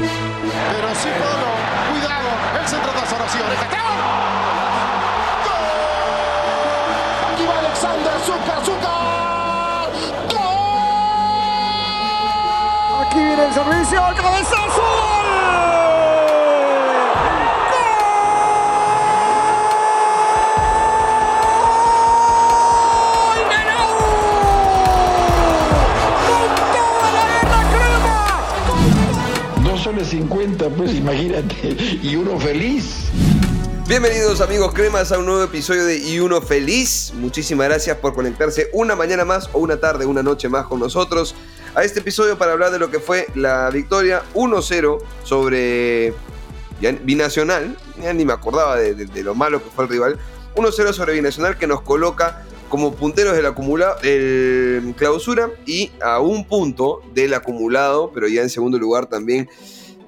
Pero sí, Polo. Cuidado. El centro de oración. ¡Gol! Aquí va Alexander Zucker. Zucker. ¡Gol! Aquí viene el servicio. ¡El cabezazo! Soles 50, pues imagínate, y uno feliz. Bienvenidos amigos cremas a un nuevo episodio de Y Uno Feliz. Muchísimas gracias por conectarse una mañana más o una tarde, una noche más con nosotros a este episodio para hablar de lo que fue la victoria 1-0 sobre Binacional. Ya ni me acordaba de, de, lo malo que fue el rival. 1-0 sobre Binacional que nos coloca como punteros del acumulado, el clausura y a un punto del acumulado, pero ya en segundo lugar también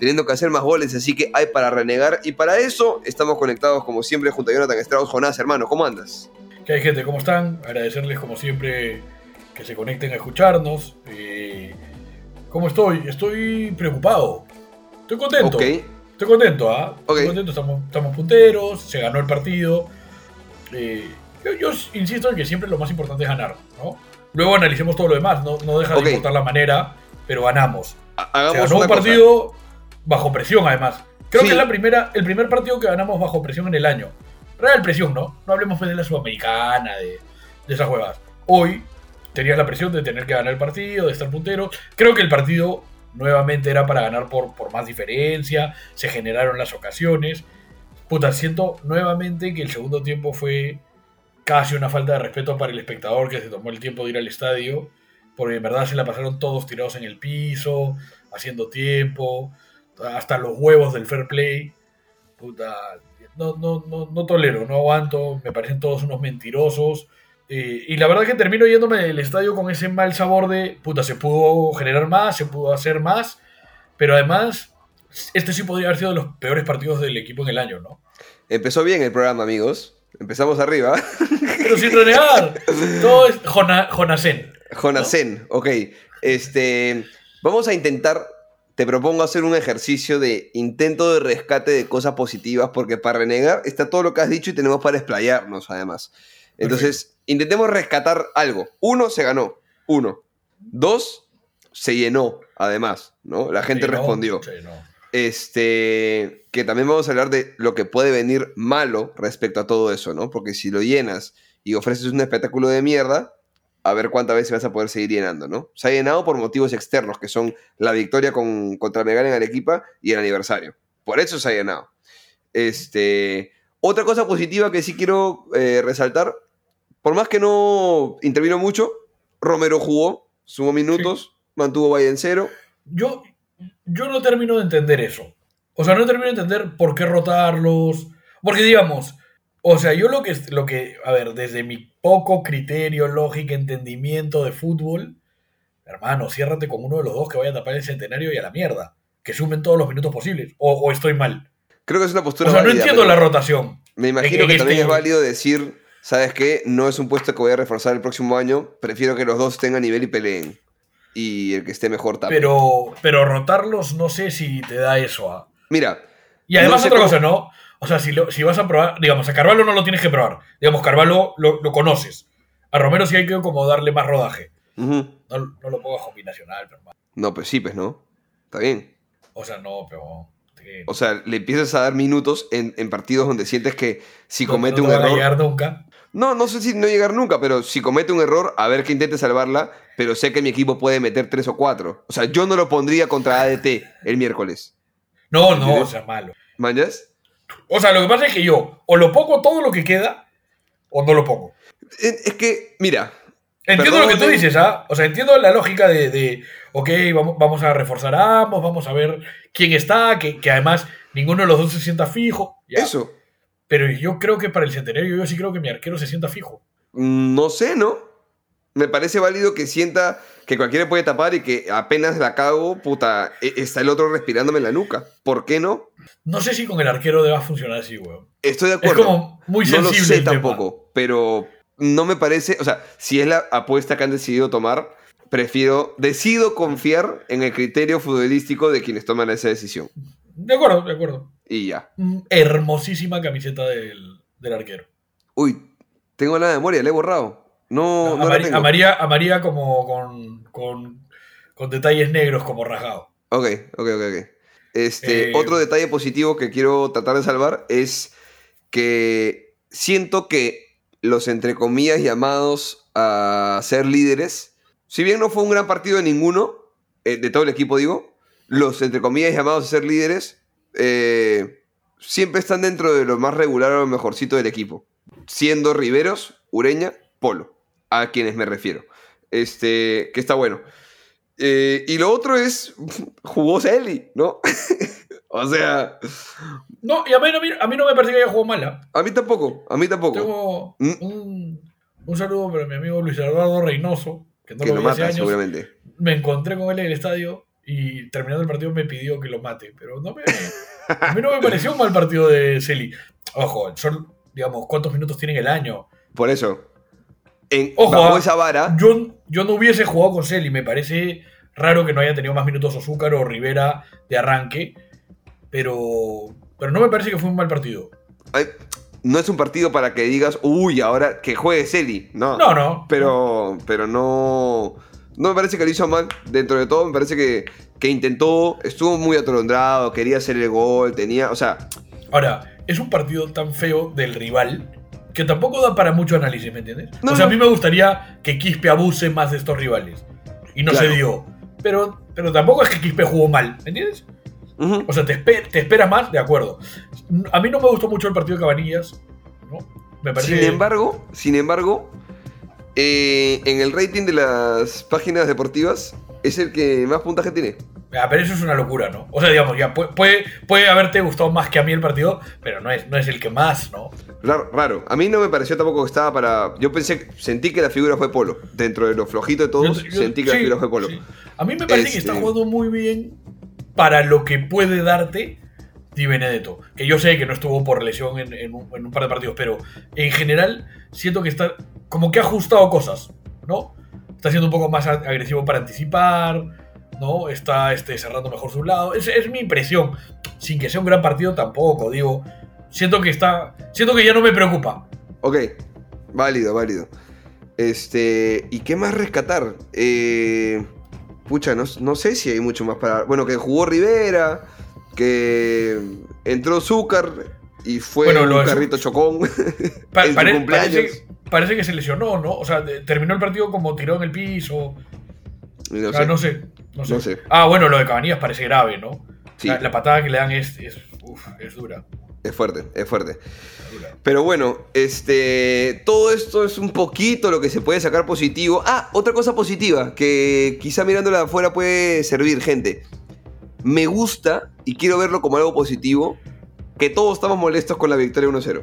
teniendo que hacer más goles, así que hay para renegar y para eso estamos conectados como siempre junto a Jonathan Strauss. Jonás, hermano, ¿cómo andas? ¿Qué hay gente? ¿Cómo están? Agradecerles como siempre que se conecten a escucharnos. Eh, ¿Cómo estoy? Estoy preocupado. Estoy contento. Estoy contento, ¿ah? Estoy contento, estamos, estamos punteros, se ganó el partido. Eh, yo, insisto en que siempre lo más importante es ganar, ¿no? Luego analicemos todo lo demás, no, no deja de importar la manera, pero ganamos. Hagamos ganó un partido bajo presión, además. Creo que es la primera, el primer partido que ganamos bajo presión en el año. Real presión, ¿no? No hablemos pues de la sudamericana, de, de esas juegas. Hoy tenías la presión de tener que ganar el partido, de estar puntero. Creo que el partido nuevamente era para ganar por, por más diferencia, se generaron las ocasiones. Puta, siento nuevamente que el segundo tiempo fue casi una falta de respeto para el espectador que se tomó el tiempo de ir al estadio, porque en verdad se la pasaron todos tirados en el piso, haciendo tiempo, hasta los huevos del fair play. Puta, no, no, no, no tolero, no aguanto, me parecen todos unos mentirosos. Eh, y la verdad que termino yéndome del estadio con ese mal sabor de, puta, se pudo generar más, se pudo hacer más, pero además, este sí podría haber sido de los peores partidos del equipo en el año, ¿no? Empezó bien el programa, amigos. Empezamos arriba. Pero sin renegar. Todo es Jonasen. Jonasen, ok. Este, vamos a intentar, te propongo hacer un ejercicio de intento de rescate de cosas positivas, porque para renegar está todo lo que has dicho y tenemos para explayarnos además. Entonces, intentemos rescatar algo. Uno, se ganó. Uno. Dos, se llenó, además, ¿no? La gente respondió. Este, que también vamos a hablar de lo que puede venir malo respecto a todo eso, ¿no? Porque si lo llenas y ofreces un espectáculo de mierda, a ver cuántas veces vas a poder seguir llenando, ¿no? Se ha llenado por motivos externos, que son la victoria con, contra Megal en Arequipa y el aniversario. Por eso se ha llenado. Este, otra cosa positiva que sí quiero eh, resaltar, por más que no intervino mucho, Romero jugó, sumó minutos, mantuvo Valle en cero. Yo, yo no termino de entender eso. O sea, no termino de entender por qué rotarlos. Porque digamos, o sea, yo lo que, lo que, a ver, desde mi poco criterio, lógica, entendimiento de fútbol, hermano, ciérrate con uno de los dos que vaya a tapar el centenario y a la mierda. Que sumen todos los minutos posibles. O, estoy mal. Creo que es una postura. O sea, no entiendo la rotación. Me imagino que, también es válido decir, ¿sabes qué? No es un puesto que voy a reforzar el próximo año. Prefiero que los dos estén a nivel y peleen y el que esté mejor también. Pero, pero rotarlos no sé si te da eso. a... ¿ah? Mira. Y además otra cosa, ¿no? O sea, si, si vas a probar, digamos, a Carvalho no lo tienes que probar. Digamos, Carvalho lo, lo conoces. A Romero sí hay que como darle más rodaje. no, no, lo pongas combinacional, pero No, pues sí, pues no. Está bien. O sea, no, pero... O sea, le empiezas a dar minutos en, en partidos donde sientes que si comete no un error... llegar nunca. No, no sé si no llegar nunca, pero si comete un error, a ver que intente salvarla, pero sé que mi equipo puede meter tres o cuatro. O sea, yo no lo pondría contra ADT el miércoles. No, no, o sea, malo. ¿Mañas? O sea, lo que pasa es que yo o lo pongo todo lo que queda o no lo pongo. Es que, mira. Entiendo lo que tú dices, ¿ah? O sea, entiendo la lógica de, de ok, vamos, vamos, a reforzar a ambos, vamos a ver quién está, que, que además ninguno de los dos se sienta fijo. Eso. Pero yo creo que para el centenario, yo sí creo que mi arquero se sienta fijo. No sé, ¿no? Me parece válido que sienta que cualquiera puede tapar y que apenas la cago, puta, e, está el otro respirándome en la nuca. ¿Por qué no? No sé si con el arquero deba funcionar así, weón. Estoy de acuerdo. Es como muy sensible. No lo sé tampoco, pero no me parece, o sea, si es la apuesta que han decidido tomar, prefiero, decido confiar en el criterio futbolístico de quienes toman esa decisión. De acuerdo, de acuerdo. Y ya. Mm, Hermosísima camiseta del, del arquero. Uy, tengo la memoria, la he borrado. No, no la Amari- tengo. amaría, amaría como con, con, con detalles negros como rasgado. Ok, ok, ok, ok. Este, Eh, otro detalle positivo que quiero tratar de salvar es que siento que los entre comillas llamados a ser líderes, si bien no fue un gran partido de ninguno, eh, de todo el equipo digo, los entre comillas llamados a ser líderes eh, siempre están dentro de lo más regular o lo mejorcito del equipo, siendo Riveros, Ureña, Polo, a quienes me refiero. Este, que está bueno. Eh, y lo otro es, jugó Celi, ¿no? o sea, No, y a mí, no me- a mí no me parece que haya jugado mala. a mí tampoco, a mí tampoco. Tengo Mm. un, un saludo para mi amigo Luis Eduardo Reynoso, que no que lo lo vi hace mata, años. seguramente. Me encontré con él en el estadio y terminando el partido me pidió que lo mate. Pero no me, a mí no me pareció un mal partido de Celi. Ojo, son, digamos, ¿cuántos minutos tiene en el año? Por eso, en, Ojo, bajo ah, esa vara, Yo, yo no hubiese jugado con Celi. Me parece raro que no haya tenido más minutos Azúcar o Rivera de arranque. Pero, pero no me parece que fue un mal partido. ay, no es un partido para que digas, uy, ahora que juegue Celi. No, No, no. Pero, pero no, no me parece que lo hizo mal. Dentro de todo, me parece que, que intentó, estuvo muy atolondrado, quería hacer el gol, tenía, o sea, Ahora, es un partido tan feo del rival que tampoco da para mucho análisis, ¿me entiendes? No, o sea, no. a mí me gustaría que Quispe abuse más de estos rivales. Y no Claro. se dio. Pero, pero tampoco es que Quispe jugó mal, ¿me entiendes? ujú. O sea, te, espe- te esperas más, de acuerdo. A mí no me gustó mucho el partido de Cabanillas, ¿no? Me parece Sin embargo, sin embargo, eh, en el rating de las páginas deportivas es el que más puntaje tiene. Ah, pero eso es una locura, ¿no? O sea, digamos, ya puede, puede, puede haberte gustado más que a mí el partido, pero no es, no es el que más, ¿no? Raro, raro. A mí no me pareció tampoco que estaba para. Yo pensé, sentí que la figura fue Polo. Dentro de lo flojito de todos, Yo- yo- sentí que la sí, figura fue Polo. sí. A mí me parece que Este- está jugando muy bien para lo que puede darte Di Benedetto. Que yo sé que no estuvo por lesión en, en un, en un par de partidos, pero en general siento que está como que ha ajustado cosas, ¿no? Está siendo un poco más agresivo para anticipar, ¿no? Está este, cerrando mejor su lado. Es, es mi impresión. Sin que sea un gran partido tampoco, digo. Siento que está. Siento que ya no me preocupa. Ok, válido, válido. Este. ¿Y qué más rescatar? Eh, pucha, no, no sé si hay mucho más para. Bueno, que jugó Rivera, que entró Zúcar y fue Bueno, lo un carrito chocón Pa- en su pare- cumpleaños. parece, parece que se lesionó, ¿no? O sea, terminó el partido como tiró en el piso. No sé. no sé. No sé. No sé. Ah, bueno, lo de Cabanillas parece grave, ¿no? Sí. La, la patada que le dan es, es, uf, es dura. Es fuerte, es fuerte. Pero bueno, este, todo esto es un poquito lo que se puede sacar positivo. Ah, otra cosa positiva que quizá mirándola de afuera puede servir, gente. Me gusta y quiero verlo como algo positivo que todos estamos molestos con la victoria 1-0.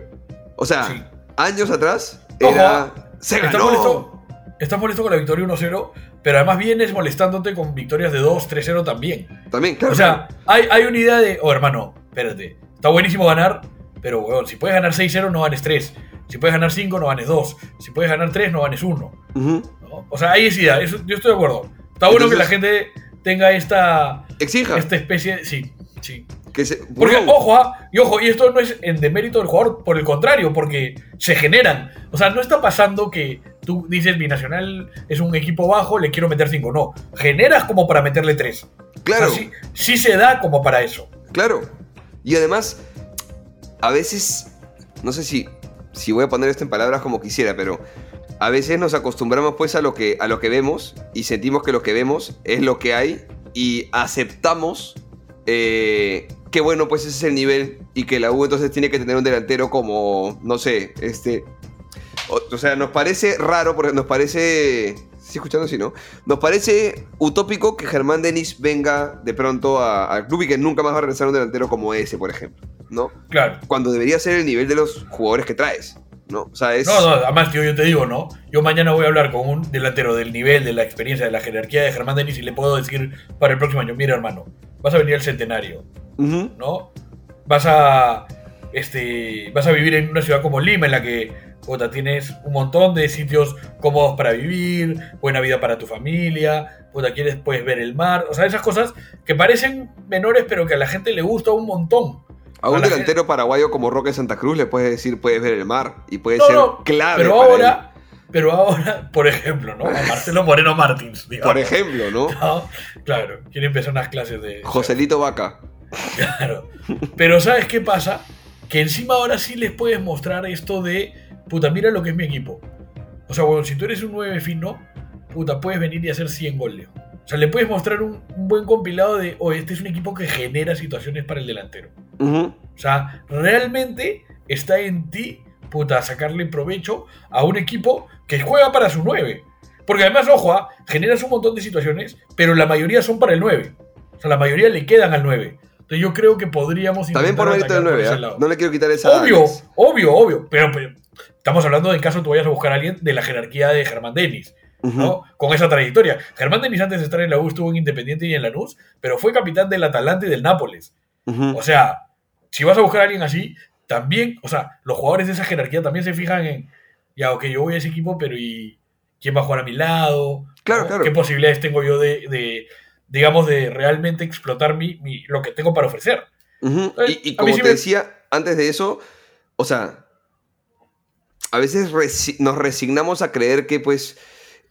O sea, Sí. años atrás Ojo, era se Estás ganó. molesto, estás molesto con la victoria 1-0, pero además vienes molestándote con victorias de 2-3-0 también. También, claro. O sea, hay, hay una idea de, oh hermano, espérate, está buenísimo ganar, pero weón, si puedes ganar 6-0 no ganes 3. Si puedes ganar 5 no ganes 2. Si puedes ganar 3 no ganes 1. Ujú. ¿no? O sea, hay esa idea, eso- yo estoy de acuerdo. Está bueno Entonces- que la gente tenga esta, Exija. esta especie, sí, sí. que se- Porque, ojo, ah, y ojo, y esto no es en demérito del jugador, por el contrario, porque se generan. O sea, no está pasando que tú dices, mi nacional es un equipo bajo, le quiero meter 5. No, generas como para meterle 3. claro. sí, sí se da como para eso. Claro. Y además, a veces, no sé si, si voy a poner esto en palabras como quisiera, pero a veces nos acostumbramos pues a lo que, a lo que vemos y sentimos que lo que vemos es lo que hay y aceptamos eh, que bueno, pues ese es el nivel y que la U entonces tiene que tener un delantero como, no sé, este... O, o sea, nos parece raro, porque nos parece... ¿Sí escuchando así, no? Nos parece utópico que Germán Denis venga de pronto al club y que nunca más va a regresar un delantero como ese, por ejemplo, ¿no? Claro. Cuando debería ser el nivel de los jugadores que traes, ¿no? O sea, es... No, no, además, tío, yo te digo, ¿no? Yo mañana voy a hablar con un delantero del nivel, de la experiencia, de la jerarquía de Germán Denis y le puedo decir para el próximo año, mira, hermano, vas a venir al centenario. ¿no? Vas a. Este. Vas a vivir en una ciudad como Lima, en la que puta, tienes un montón de sitios cómodos para vivir, buena vida para tu familia, puta, quieres puedes ver el mar, o sea, esas cosas que parecen menores pero que a la gente le gusta un montón. A un la delantero paraguayo como Roque Santa Cruz le puedes decir, puedes ver el mar y puede No, ser no, clave. Pero para ahora, pero ahora, por ejemplo, ¿no? A Marcelo Moreno Martins, digamos. Por ejemplo, ¿no? ¿no? Claro, quiere empezar unas clases de... Joselito Vaca. Claro. Pero ¿sabes qué pasa? Que encima ahora sí les puedes mostrar esto de, puta, mira lo que es mi equipo. O sea, bueno, si tú eres un 9 fino, puta, puedes venir y hacer 100 goles. O sea, le puedes mostrar un, un buen compilado de, oye, este es un equipo que genera situaciones para el delantero. O sea, realmente está en ti, puta, sacarle provecho a un equipo que juega para su 9. Porque además, ojo, ah, generas un montón de situaciones, pero la mayoría son para el 9. O sea, la mayoría le quedan al 9. Entonces yo creo que podríamos También por mérito del atacar por 9, ese ¿ah? No le quiero quitar esa. Obvio, obvio, obvio. Pero, pero estamos hablando de caso tú vayas a buscar a alguien de la jerarquía de Germán Denis, ¿no? Con esa trayectoria. Germán Denis antes de estar en la U estuvo en Independiente y en Lanús, pero fue capitán del Atalante y del Nápoles. O sea, si vas a buscar a alguien así, también, o sea, los jugadores de esa jerarquía también se fijan en, ya, ok, yo voy a ese equipo, pero ¿y quién va a jugar a mi lado? Claro, claro. ¿Qué posibilidades tengo yo de, de, digamos, de realmente explotar mi, mi- lo que tengo para ofrecer? Ujú. Eh, Y, como sí te me- decía antes de eso, o sea, a veces resi- nos resignamos a creer que pues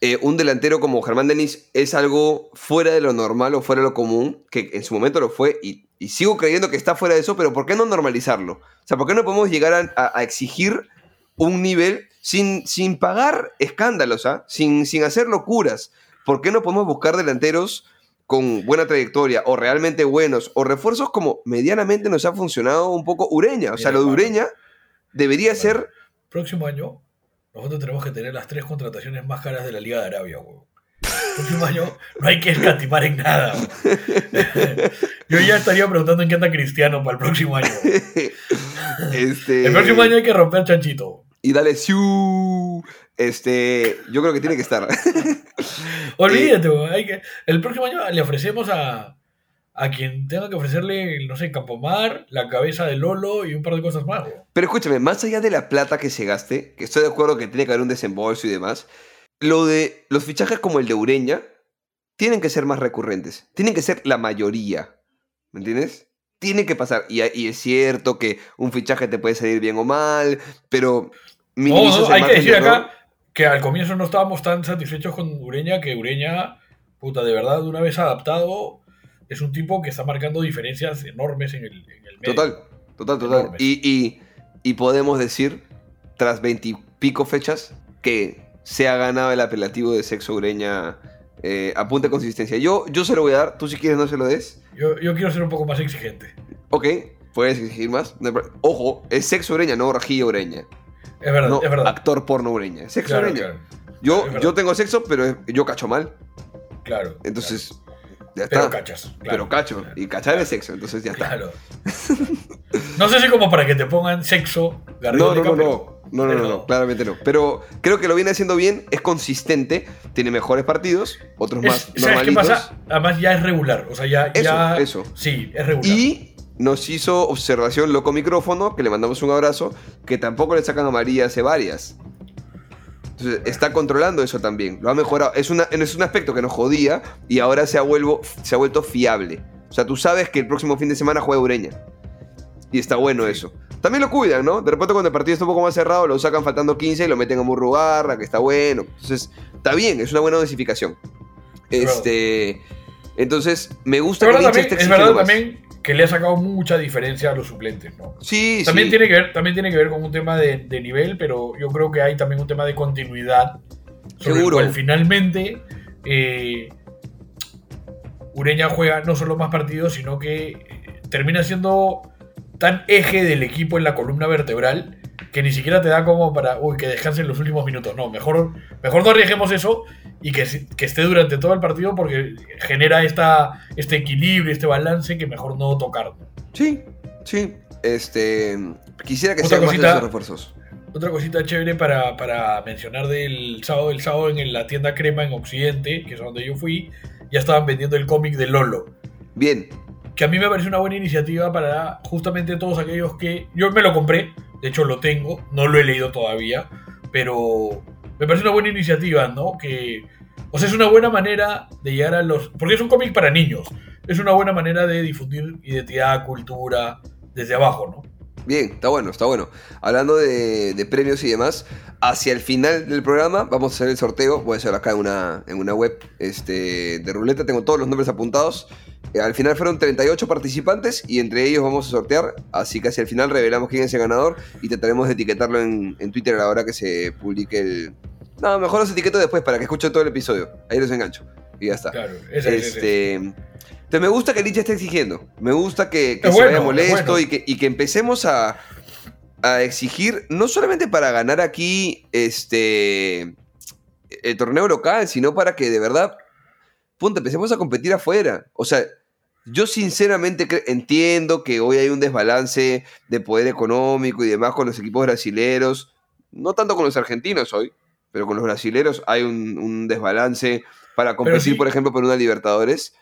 eh, un delantero como Germán Denis es algo fuera de lo normal o fuera de lo común, que en su momento lo fue y, y sigo creyendo que está fuera de eso, pero ¿por qué no normalizarlo? O sea, ¿por qué no podemos llegar a, a- a exigir un nivel sin, sin pagar escándalos, ¿ah? sin, sin hacer locuras? ¿Por qué no podemos buscar delanteros con buena trayectoria o realmente buenos o refuerzos como medianamente nos ha funcionado un poco Ureña? O sea, Mira, lo de. Ureña debería ser... Próximo año, nosotros tenemos que tener las tres contrataciones más caras de la Liga de Arabia, weón. Próximo año no hay que escatimar en nada. weón. Yo ya estaría preguntando en qué anda Cristiano para el próximo año. este, El próximo año hay que romper chanchito. Y dale siu. Este, yo creo que tiene que estar. Olvídate, weón, hay que, el próximo año le ofrecemos a, a quien tenga que ofrecerle, no sé, Campomar, la cabeza de Lolo y un par de cosas más. Pero escúchame, más allá de la plata que se gaste, que estoy de acuerdo que tiene que haber un desembolso y demás, lo de los fichajes como el de Ureña tienen que ser más recurrentes. Tienen que ser la mayoría. ¿Me entiendes? Tiene que pasar. Y, y es cierto que un fichaje te puede salir bien o mal, pero No, no, hay que decir error. acá que al comienzo no estábamos tan satisfechos con Ureña, que Ureña, puta, de verdad, una vez adaptado, es un tipo que está marcando diferencias enormes en el, en el medio. Total, total, total. Y, y- y podemos decir, tras veintipico fechas, que se ha ganado el apelativo de sexo ureña eh, a punta de consistencia. Yo, yo se lo voy a dar, tú si quieres no se lo des. Yo, yo quiero ser un poco más exigente. Ok, puedes exigir más. Ojo, es sexo ureña, no rajilla ureña. Es verdad, no es verdad. actor porno ureña. Sexo Claro, ureña. claro, Yo, yo tengo sexo, pero yo cacho mal. claro. Entonces, ya Pero cachas. claro. pero cacho. Y cachar es sexo, entonces ya está. Claro. No sé si como para que te pongan sexo, No, no, no, no. No, no, no, no, claramente no. Pero creo que lo viene haciendo bien, es consistente, tiene mejores partidos, otros Es- más ¿Sabes qué normalitos. pasa? Además ya es regular. O sea, ya. Eso, ya eso. Sí, es regular. Y nos hizo observación Loco Micrófono, que le mandamos un abrazo, que tampoco le sacan a María hace varias. Entonces, está controlando eso también. Lo ha mejorado. Es, una, es un aspecto que nos jodía y ahora se ha, vuelvo, se ha vuelto fiable. O sea, tú sabes que el próximo fin de semana juega Ureña. Y está bueno eso. También lo cuidan, ¿no? De repente cuando el partido está un poco más cerrado, lo sacan faltando 15 y lo meten a Murrugarra, que está bueno. Entonces, está bien, es una buena dosificación. Este. Entonces, me gusta Es que verdad, también, es verdad también que le ha sacado mucha diferencia a los suplentes, ¿no? Sí, También, sí. tiene que ver, también tiene que ver con un tema de, de nivel, pero yo creo que hay también un tema de continuidad. Sobre Seguro. el cual finalmente eh, Ureña juega no solo más partidos, sino que eh, termina siendo tan eje del equipo en la columna vertebral que ni siquiera te da como para, uy, que descanse en los últimos minutos. No, mejor, mejor no arriesguemos eso y que, que esté durante todo el partido porque genera esta, este equilibrio, este balance que mejor no tocar. Sí, sí. Este. Quisiera que sean más esos refuerzos. Otra cosita chévere para, para mencionar del sábado, el sábado en la tienda Crema en Occidente, que es donde yo fui, ya estaban vendiendo el cómic de Lolo. Bien. Que a mí me parece una buena iniciativa para justamente todos aquellos que. Yo me lo compré, de hecho lo tengo, no lo he leído todavía. pero me parece una buena iniciativa, ¿no? Que, o sea, es una buena manera de llegar a los... Porque es un cómic para niños, es una buena manera de difundir identidad, cultura, desde abajo, ¿no? Bien, está bueno, está bueno. Hablando de, de premios y demás, hacia el final del programa vamos a hacer el sorteo. Voy a hacer acá en una, en una web este, de ruleta, tengo todos los nombres apuntados. Eh, al final fueron 38 participantes y entre ellos vamos a sortear. Así que hacia el final revelamos quién es el ganador y trataremos de etiquetarlo en, en Twitter a la hora que se publique el. No, mejor los etiqueto después para que escuchen todo el episodio. Ahí los engancho. Y ya está. Claro, ese es, ese es. Entonces me gusta que Licha esté exigiendo. Me gusta que, se bueno, vaya es molesto bueno. y, que, y que empecemos a, a exigir, no solamente para ganar aquí este el torneo local, sino para que de verdad, punto, empecemos a competir afuera. O sea, yo sinceramente entiendo que hoy hay un desbalance de poder económico y demás con los equipos brasileros. No tanto con los argentinos hoy, pero con los brasileros hay un, un desbalance para competir, sí. por ejemplo, por una Libertadores.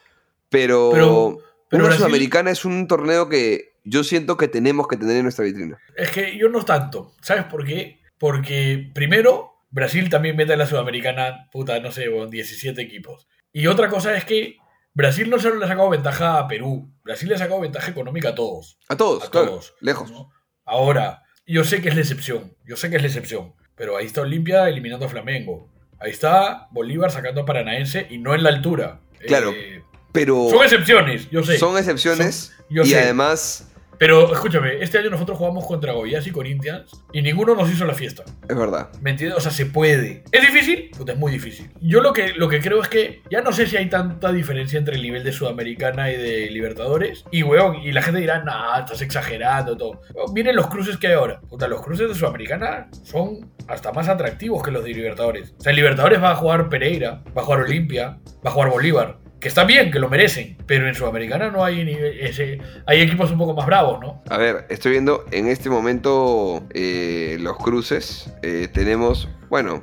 Pero, Pero- pero una Brasil- Sudamericana es un torneo que yo siento que tenemos que tener en nuestra vitrina. Es que yo no tanto. ¿Sabes por qué? Porque primero, Brasil también mete en la Sudamericana, puta, no sé, con 17 equipos. Y otra cosa es que Brasil no solo le ha sacado ventaja a Perú, Brasil le ha sacado ventaja económica a todos. A todos, A claro, todos. lejos. ¿no? Ahora, yo sé que es la excepción, yo sé que es la excepción, pero ahí está Olimpia eliminando a Flamengo. Ahí está Bolívar sacando a Paranaense y no en la altura. Claro. Eh, Pero son excepciones, yo sé. son excepciones Son- yo y sé. además, Pero escúchame, este año nosotros jugamos contra Goiás y Corinthians y ninguno nos hizo la fiesta. es verdad. ¿Me entiendes? O sea, se puede. ¿Es difícil? Puta, es muy difícil. Yo lo que, lo que creo es que ya no sé si hay tanta diferencia entre el nivel de Sudamericana y de Libertadores. Y, weón, y la gente dirá, nah, estás exagerando, todo. Weón, miren los cruces que hay ahora. Puta, los cruces de Sudamericana son hasta más atractivos que los de Libertadores. O sea, en Libertadores va a jugar Pereira, va a jugar Olimpia, va a jugar Bolívar. Está bien, que lo merecen. Pero en Sudamericana no hay nivel, hay equipos un poco más bravos, ¿no? A ver, estoy viendo en este momento eh, los cruces. Eh, tenemos, bueno,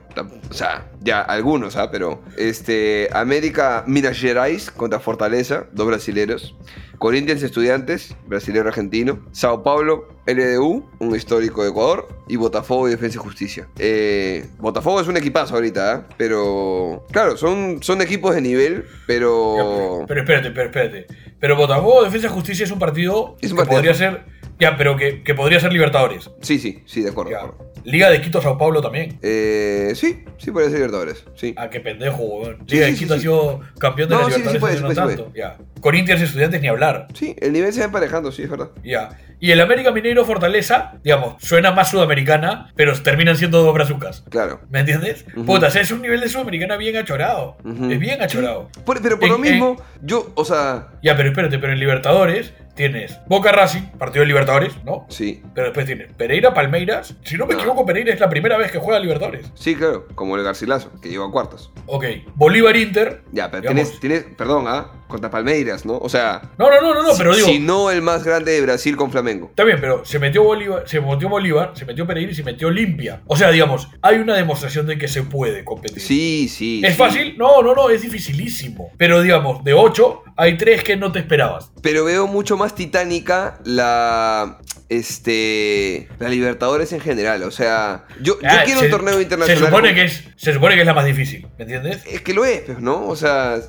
o sea, ya algunos, ¿ah? Pero este, América Minas Gerais contra Fortaleza, dos brasileros. Corinthians Estudiantes, brasilero argentino. Sao Paulo, LDU, un histórico de Ecuador. Y Botafogo y Defensa y Justicia. Eh, Botafogo es un equipazo ahorita, ¿ah? Pero, claro, son, son equipos de nivel, pero... Pero, pero espérate, pero espérate. Pero Botafogo Defensa y Justicia es un partido Es un que partidazo. podría ser. Ya, pero que, que podría ser Libertadores. Sí, sí, sí, de acuerdo. de Ya. acuerdo. Liga de Quito Sao Paulo también. Eh, sí, sí puede ser Libertadores, sí. Ah, qué pendejo, weón. Liga sí, de sí, Quito sí. ha sido campeón de No, la Libertadores puede, no puede, tanto. Ya. Corinthians y Estudiantes ni hablar. Sí, el nivel se va emparejando, sí, es verdad. Ya. Y el América Mineiro Fortaleza, digamos, suena más sudamericana, pero terminan siendo dos brazucas. Claro. ¿Me entiendes? Ujú. Puta, o sea, es un nivel de sudamericana bien achorado. Es bien achorado. Por- pero por En- lo mismo, yo, o sea, Ya, pero espérate, pero en Libertadores tienes Boca Racing, partido de Libertadores, ¿no? sí, Pero después tienes Pereira Palmeiras. Si no me No. equivoco, Pereira es la primera vez que juega Libertadores. sí, claro, como el Garcilaso, que llegó a cuartos. Ok. Bolívar Inter. Ya, pero Digamos- tienes, tienes, perdón, ¿ah? Contra Palmeiras, ¿no? O sea, No, no, no, no, no, pero digo. si no el más grande de Brasil con Flamengo. Está bien, pero se metió Bolívar, se metió Bolívar, se metió Pereira y se metió Olimpia. O sea, digamos, hay una demostración de que se puede competir. Sí, sí. ¿Es sí. fácil? No, no, no, es dificilísimo. Pero digamos, de 8 hay 3 que no te esperabas. Pero veo mucho más titánica la. Este. La Libertadores en general. O sea, yo, yo Ah, quiero se- un torneo internacional. Se supone, que es, se supone que es la más difícil, ¿me entiendes? Es que lo es, pues, ¿no? O sea,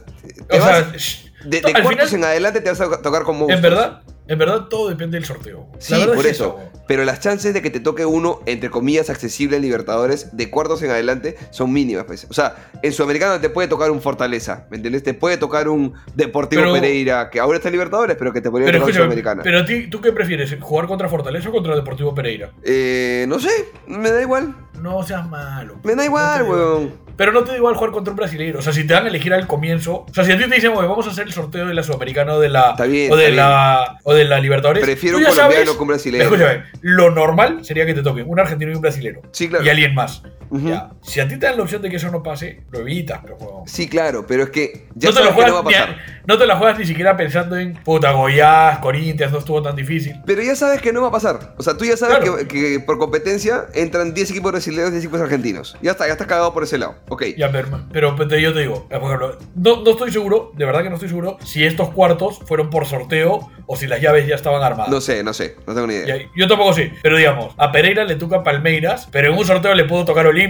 te O sea, vas- de, de cuartos final- en adelante te vas a tocar con monstruos. En verdad, en verdad todo depende del sorteo. La Sí, por es eso. Pero las chances de que te toque uno, entre comillas, accesible en Libertadores, de cuartos en adelante, son mínimas. Pues. O sea, en Sudamericano te puede tocar un Fortaleza, ¿me entiendes? Te puede tocar un Deportivo Pero- Pereira, que ahora está en Libertadores, pero que te podría Pero tocar en Sudamericana. pero a ti, ¿tú qué prefieres? ¿Jugar contra Fortaleza o contra Deportivo Pereira? Eh, no sé, me da igual. No seas malo. Me da No igual, da weón. Pero no te da igual jugar contra un brasileño. O sea, si te dan a elegir al comienzo. O sea, si a ti te dicen, oye, vamos a hacer el sorteo de la Sudamericana o de la. Está bien, o, de está la o de la Libertadores. Prefiero un colombiano sabes- un brasileño. Escúchame, lo normal sería que te toquen un argentino y un brasilero. Sí, claro. Y alguien más. Ya. Si a ti te dan la opción de que eso no pase, lo evitas, pero juego. Sí, claro, pero es que ya no, te lo que no juegas va a ni pasar. a- no te la juegas ni siquiera pensando en puta Goiás, Corinthians, no estuvo tan difícil. Pero ya sabes que no va a pasar. O sea, tú ya sabes Claro. que, que por competencia entran 10 equipos brasileños y 10 equipos argentinos. Ya está, ya está cagado por ese lado. Ok. Ya, pero, pero yo te digo, eh, por ejemplo, no, no estoy seguro, de verdad que no estoy seguro, si estos cuartos fueron por sorteo o si las llaves ya estaban armadas. No sé, no sé, no tengo ni idea. Ya, yo tampoco sé, pero digamos, a Pereira le toca Palmeiras, pero en un sorteo le pudo tocar Olimpia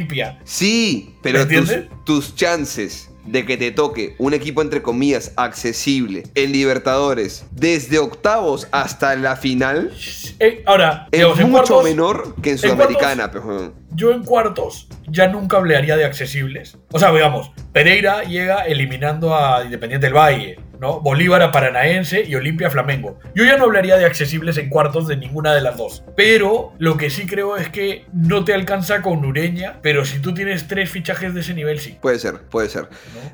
Sí, pero ¿Me tus, tus chances de que te toque un equipo entre comillas accesible en Libertadores desde octavos hasta la final Eh, ahora, es digamos, mucho cuartos- menor que en Sudamericana. Yo en cuartos ya nunca hablaría de accesibles. O sea, digamos, Pereira llega eliminando a Independiente del Valle, ¿no? Bolívar a Paranaense y Olimpia a Flamengo. Yo ya no hablaría de accesibles en cuartos de ninguna de las dos. Pero lo que sí creo es que no te alcanza con Ureña, pero si tú tienes tres fichajes de ese nivel, sí. Puede ser, puede ser.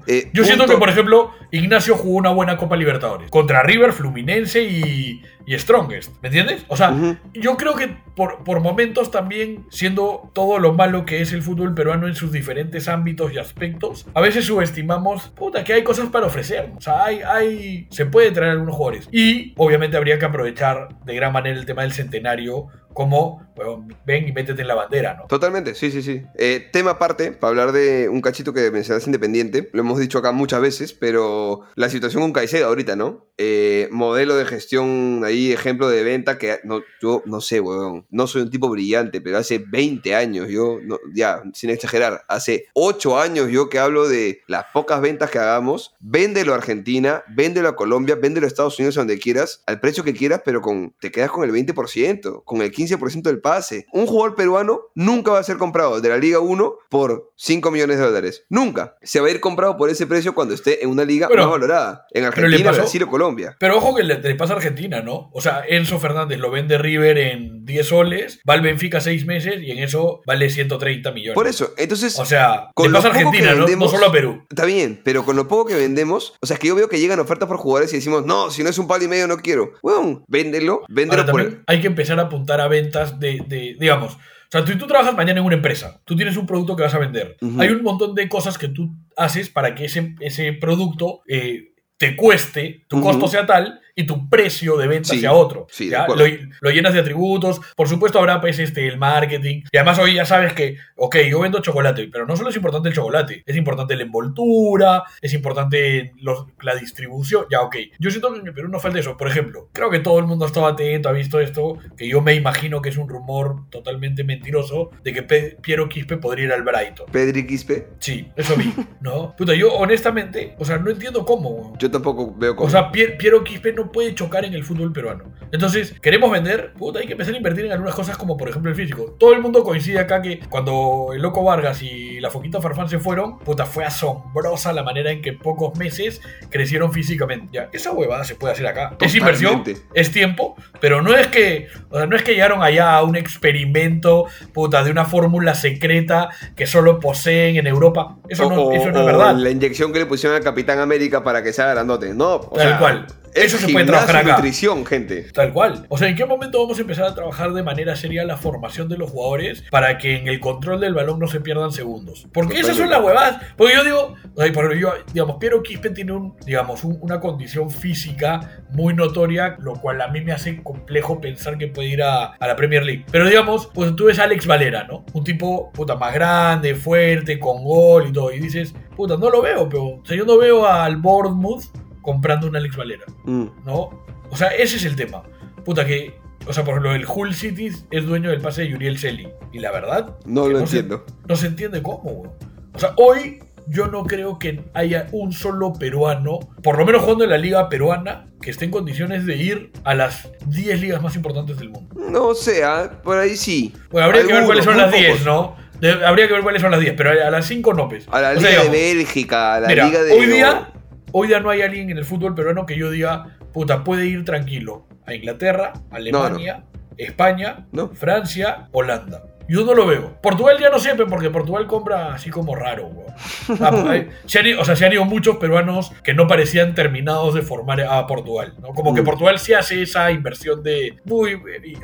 Eh, Yo siento que, por ejemplo, Ignacio jugó una buena Copa Libertadores. Contra River, Fluminense y, y Strongest. ¿Me entiendes? O sea, yo creo que por, por momentos también, siendo todo lo malo que es el fútbol peruano en sus diferentes ámbitos y aspectos, a veces subestimamos, puta, que hay cosas para ofrecer. O sea, hay, hay, se puede traer algunos jugadores. Y obviamente habría que aprovechar de gran manera el tema del centenario como, bueno, ven y métete en la bandera, ¿no? Totalmente, sí, sí, sí. Eh, tema aparte, para hablar de un cachito que mencionaste independiente, lo hemos dicho acá muchas veces, pero la situación con Caicedo ahorita, ¿no? Eh, modelo de gestión ahí, ejemplo de venta que no, yo no sé, weón, no soy un tipo brillante, pero hace 20 años, yo, no- ya, sin exagerar, hace 8 años yo que hablo de las pocas ventas que hagamos, véndelo a Argentina, véndelo a Colombia, véndelo a Estados Unidos, a donde quieras, al precio que quieras, pero con, te quedas con el 20%, con el 15% del pase. Un jugador peruano nunca va a ser comprado de la Liga 1 por 5 millones de dólares. Nunca. Se va a ir comprado por ese precio cuando esté en una liga Pero- más valorada. En Argentina, pasó- Brasil o Colombia. Pero ojo que le, le pasa a Argentina, ¿no? O sea, Enzo Fernández lo vende River en 10 soles, va al Benfica 6 meses y en eso vale 130 millones. Por eso, entonces... O sea, con le pasa a Argentina, ¿no? No solo a Perú. Está bien, pero con lo poco que vendemos, o sea, es que yo veo que llegan ofertas por jugadores y decimos, no, si no es un palo y medio no quiero. Bueno, véndelo, véndelo Ahora por... hay que empezar a apuntar a ventas de, de- digamos, o sea, tú, tú trabajas mañana en una empresa, tú tienes un producto que vas a vender. Hay un montón de cosas que tú haces para que ese, ese producto eh, te cueste, tu costo sea tal y tu precio de venta Sí, sea otro. sí. Lo, lo llenas de atributos, por supuesto habrá pues este, el marketing. Y además hoy ya sabes que, ok, yo vendo chocolate, pero no solo es importante el chocolate, es importante la envoltura, es importante los- la distribución. Ya, ok. Yo siento que en el Perú no falta eso. Por ejemplo, creo que todo el mundo estaba atento, ha visto esto, que yo me imagino que es un rumor totalmente mentiroso de que Pe- Piero Quispe podría ir al Brighton. Pedri Quispe, Sí, eso vi, ¿no? Puta, yo honestamente, o sea, no entiendo cómo. yo tampoco veo cómo. O sea, Pier- Piero Quispe no puede chocar en el fútbol peruano. Entonces, queremos vender, puta, hay que empezar a invertir en algunas cosas como por ejemplo el físico. Todo el mundo coincide acá que cuando el Loco Vargas y la Foquita Farfán se fueron, puta, fue asombrosa la manera en que en pocos meses crecieron físicamente. Ya, esa huevada se puede hacer acá. Es inversión, Totalmente. es tiempo, pero no es que, o sea, no es que llegaron allá a un experimento, puta, de una fórmula secreta que solo poseen en Europa. Eso no, O- eso no es verdad. La inyección que le pusieron al Capitán América para que sea grandote. No, o Tal sea, cual. Es Eso se puede trabajar acá. nutrición, gente. Tal cual. O sea, ¿en qué momento vamos a empezar a trabajar de manera seria la formación de los jugadores para que en el control del balón no se pierdan segundos? Porque esas son las huevadas. Porque yo digo, o sea, yo, digamos, Piero Quispe tiene un, digamos, un- una condición física muy notoria, lo cual a mí me hace complejo pensar que puede ir a, a la Premier League. Pero digamos, pues tú ves a Alex Valera, ¿no? Un tipo, puta, más grande, fuerte, con gol y todo. Y dices, puta, no lo veo, pero, o sea, yo no veo al Bournemouth comprando un Alex Valera. Mm. ¿no? O sea, ese es el tema. Puta que, o sea, por ejemplo, el Hull City es dueño del pase de Yuriel Celi. Y la verdad, No lo se- entiendo. no se entiende cómo, weón. O sea, hoy yo no creo que haya un solo peruano, por lo menos jugando en la liga peruana, que esté en condiciones de ir a las 10 ligas más importantes del mundo. No sé, ah, por ahí sí. Bueno, habría que ver Algunos, cuáles son las 10, pocos. ¿no? De- habría que ver cuáles son las 10, pero a las 5 no, pues. A la O Liga sea, de digamos, Bélgica, a la Mira, Liga de. hoy día, hoy día no hay alguien en el fútbol peruano que yo diga, puta, puede ir tranquilo a Inglaterra, Alemania, España, No. Francia, Holanda. Yo no lo veo. Portugal ya no siempre, porque Portugal compra así como raro, weón. Ah, se ido- o sea, se han ido muchos peruanos que no parecían terminados de formar a Portugal. ¿no? Como que. Portugal sí hace esa inversión de. Uy,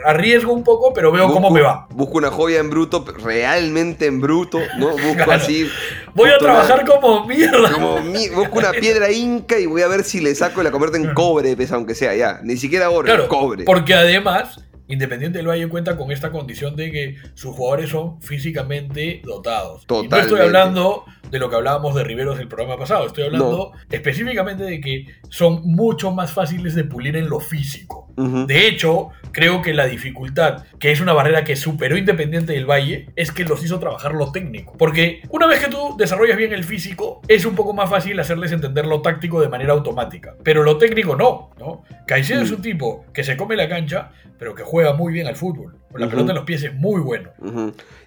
arriesgo un poco, pero veo cómo me va. Busco una joya en bruto, realmente en bruto, ¿no? Busco Claro. así. Voy a trabajar como mierda. Como mi- busco una piedra inca y voy a ver si le saco y la convierto en cobre, pues, aunque sea ya. Ni siquiera oro, Claro, cobre. porque además, Independiente del Valle cuenta con esta condición de que sus jugadores son físicamente dotados. Y no estoy hablando de lo que hablábamos de Riveros del programa pasado, estoy hablando específicamente de que son mucho más fáciles de pulir en lo físico. Ujú. De hecho, creo que la dificultad, que es una barrera que superó Independiente del Valle, es que los hizo trabajar lo técnico. Porque una vez que tú desarrollas bien el físico, es un poco más fácil hacerles entender lo táctico de manera automática. Pero lo técnico no, ¿no? Caicedo es un tipo que se come la cancha, pero que juega muy bien al fútbol. Con la pelota en los pies es muy bueno.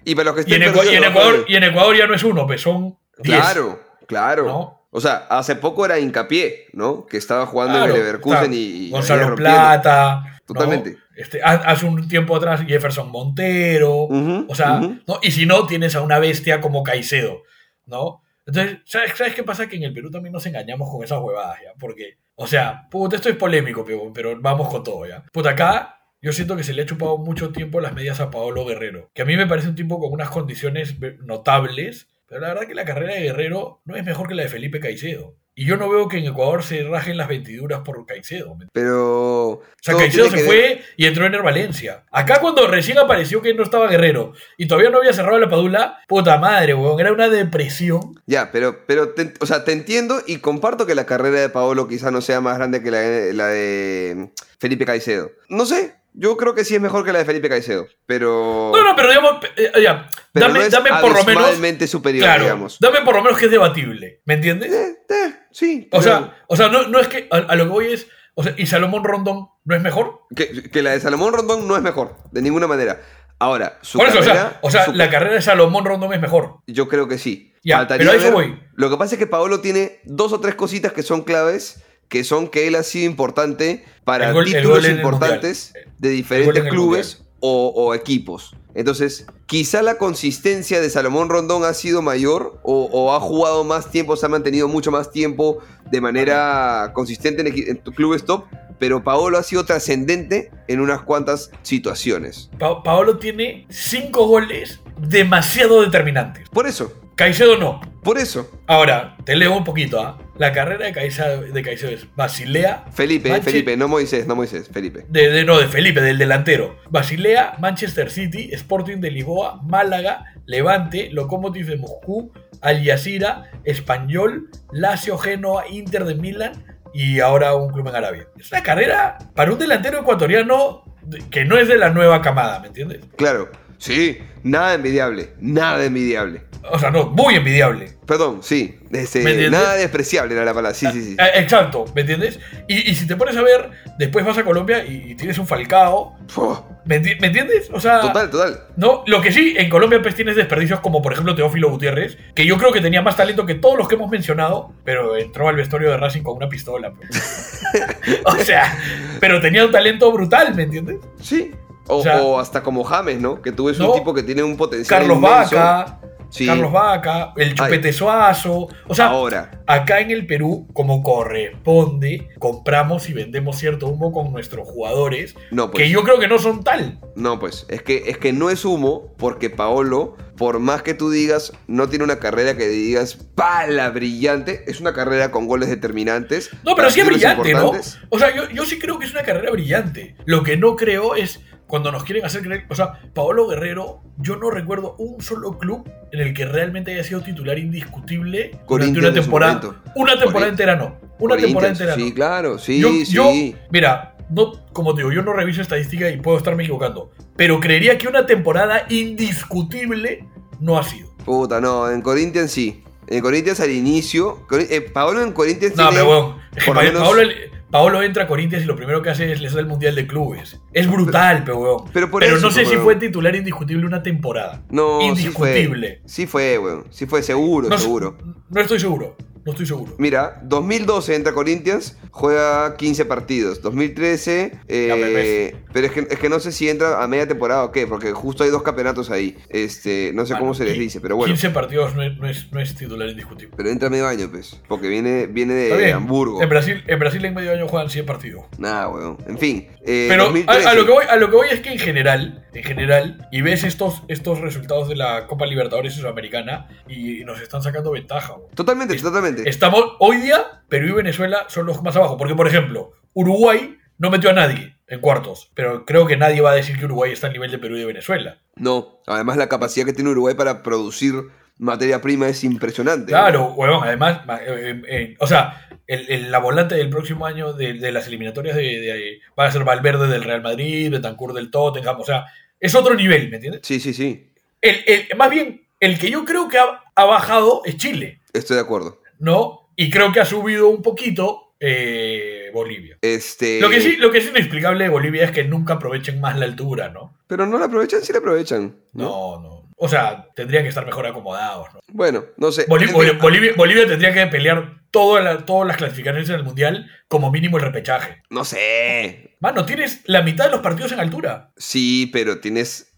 Y para los que Y en, y Ecuador, y en Ecuador ya no es uno, pues son 10. Claro, claro. ¿No? O sea, hace poco era hincapié, ¿no? Que estaba jugando Claro, en el Leverkusen y, Gonzalo. Plata. ¿no? Totalmente. Este, ha- hace un tiempo atrás Jefferson Montero. O sea. ¿no? y si no, tienes a una bestia como Caicedo, ¿no? Entonces, ¿sabes, ¿sabes qué pasa? Que en el Perú también nos engañamos con esas huevadas, ¿ya? Porque, o sea, puta, esto es polémico, pero, pero vamos con todo, ¿ya? Puta, acá yo siento que se le ha chupado mucho tiempo las medias a Paolo Guerrero, que a mí me parece un tipo con unas condiciones notables, pero la verdad que la carrera de Guerrero no es mejor que la de Felipe Caicedo. Y yo no veo que en Ecuador se rajen las vestiduras por Caicedo. ¿me Pero. o sea, Caicedo se que fue y entró en Valencia. Acá cuando recién apareció que no estaba Guerrero y todavía no había cerrado la padula, puta madre, weón, era una depresión. Ya, pero, pero te, o sea, te entiendo y comparto que la carrera de Paolo quizá no sea más grande que la de Felipe Caicedo. No sé, yo creo que sí es mejor que la de Felipe Caicedo, pero. No, no, pero digamos, eh, ya, pero dame, no es dame por lo menos. abismalmente superior, Claro, digamos. dame por lo menos que es debatible, ¿me entiendes? Eh, eh, sí. O sea, o sea no, no es que a, a lo que voy es. O sea, ¿y Salomón Rondón no es mejor? Que, que la de Salomón Rondón no es mejor, de ninguna manera. Ahora, su Por eso, o sea, carrera- o sea su- la carrera de Salomón Rondón es mejor. Yo creo que sí. Ya, pero a eso voy. Lo que pasa es que Paolo tiene dos o tres cositas que son claves, que son que él ha sido importante para gol- títulos importantes de diferentes clubes o, o equipos. Entonces, quizá la consistencia de Salomón Rondón ha sido mayor o, o ha jugado más tiempo, se ha mantenido mucho más tiempo de manera consistente en, equi- en tu- clubes top, pero Paolo ha sido trascendente en unas cuantas situaciones. Pa- Paolo tiene cinco goles demasiado determinantes. Por eso, Caicedo no. por eso. Ahora, te leo un poquito, ¿ah? La carrera de Caicedo, de Caicedo es Basilea. Felipe, Manche- Felipe, no Moisés, no Moisés, Felipe. De, de- no, de Felipe, del delantero. Basilea, Manchester City, Sporting de Lisboa, Málaga, Levante, Lokomotiv de Moscú, Al Jazeera, Español, Lazio, Genoa, Inter de Milán y ahora un club en Arabia. Es una carrera para un delantero ecuatoriano que no es de la nueva camada, ¿me entiendes? Claro, sí, nada envidiable, nada envidiable. O sea, no, muy envidiable. Perdón, sí, este, nada despreciable era la palabra, sí, sí, sí. Eh, Exacto, ¿me entiendes? Y, y si te pones a ver, después vas a Colombia y, y tienes un Falcao. Fu, ¿Me, enti- me entiendes? O sea, Total, total. no, lo que sí, en Colombia pues tienes desperdicios como por ejemplo Teófilo Gutiérrez, que yo creo que tenía más talento que todos los que hemos mencionado, pero entró al vestuario de Racing con una pistola. pues. o sea, pero tenía un talento brutal, ¿me entiendes? Sí. O, O sea- o hasta como James, ¿no? Que tú ves No. un tipo que tiene un potencial Carlos inmenso. Vaca, Sí. Carlos Vaca, el Chupete Ay. Suazo. O sea, Ahora, acá en el Perú, como corresponde, compramos y vendemos cierto humo con nuestros jugadores, no, pues. que yo creo que no son tal. No, pues. Es que, es que no es humo, porque Paolo, por más que tú digas, no tiene una carrera que digas pala brillante. Es una carrera con goles determinantes. No, pero sí es brillante, ¿no? O sea, yo, yo sí creo que es una carrera brillante. Lo que no creo es cuando nos quieren hacer creer. O sea, Paolo Guerrero, yo no recuerdo un solo club en el que realmente haya sido titular indiscutible durante una temporada. Una temporada entera no. Una temporada entera Sí, no. claro, sí, yo, sí. yo- mira, no, como te digo, yo no reviso estadística y puedo estarme equivocando. Pero creería que una temporada indiscutible no ha sido. Puta, no, en Corinthians sí. En Corinthians al inicio. Eh, Paolo en Corinthians No, tiene. pero bueno, por menos- Paolo, Paolo entra a Corinthians y lo primero que hace es les da el Mundial de Clubes. Es brutal, pero weón. pero por Pero eso, no sé si fue titular indiscutible una temporada. No, indiscutible. Sí fue, sí fue, weón. Sí fue, seguro, No, seguro. No estoy seguro. No estoy seguro. Mira, 2012 entra Corinthians, juega 15 partidos. 2013, eh, pero es que, es que no sé si entra a media temporada o qué, porque justo hay dos campeonatos ahí. Este, no sé Bueno, cómo se les dice, pero bueno. 15 partidos no es, no es- no es titular indiscutible. Pero entra medio año, pues, porque viene, viene Está de bien. Hamburgo. En Brasil, en Brasil en medio año juegan 100 partidos. Nada, weón. En fin. eh, Pero a, 2013. a lo que voy, a lo que voy es que en general, en general, y ves estos, estos resultados de la Copa Libertadores Sudamericana y, nos están sacando ventaja. weón. Totalmente, Es- totalmente. Estamos, hoy día, Perú y Venezuela son los más abajo. Porque, por ejemplo, Uruguay no metió a nadie en cuartos. Pero creo que nadie va a decir que Uruguay está al nivel de Perú y de Venezuela. No, además la capacidad que tiene Uruguay para producir materia prima es impresionante. Claro, huevón, además, ma- eh, eh, o sea, el, el- la volante del próximo año de, de las eliminatorias de, de- va a ser Valverde del Real Madrid, Betancourt del Tottenham, o sea, es otro nivel, ¿me entiendes? Sí, sí, sí. El, el- más bien, el que yo creo que ha, ha bajado es Chile, Estoy de acuerdo. ¿No? Y creo que ha subido un poquito eh, Bolivia. Este. Lo que, sí, lo que es inexplicable de Bolivia es que nunca aprovechen más la altura, ¿no? Pero no la aprovechan, sí la aprovechan. ¿no? No, no. O sea, tendrían que estar mejor acomodados, ¿no? Bueno, no sé. Bolivia, Bolivia tendría que pelear la- todas las clasificaciones en el Mundial como mínimo el repechaje. No sé. Mano, tienes la mitad de los partidos en altura. Sí, pero tienes.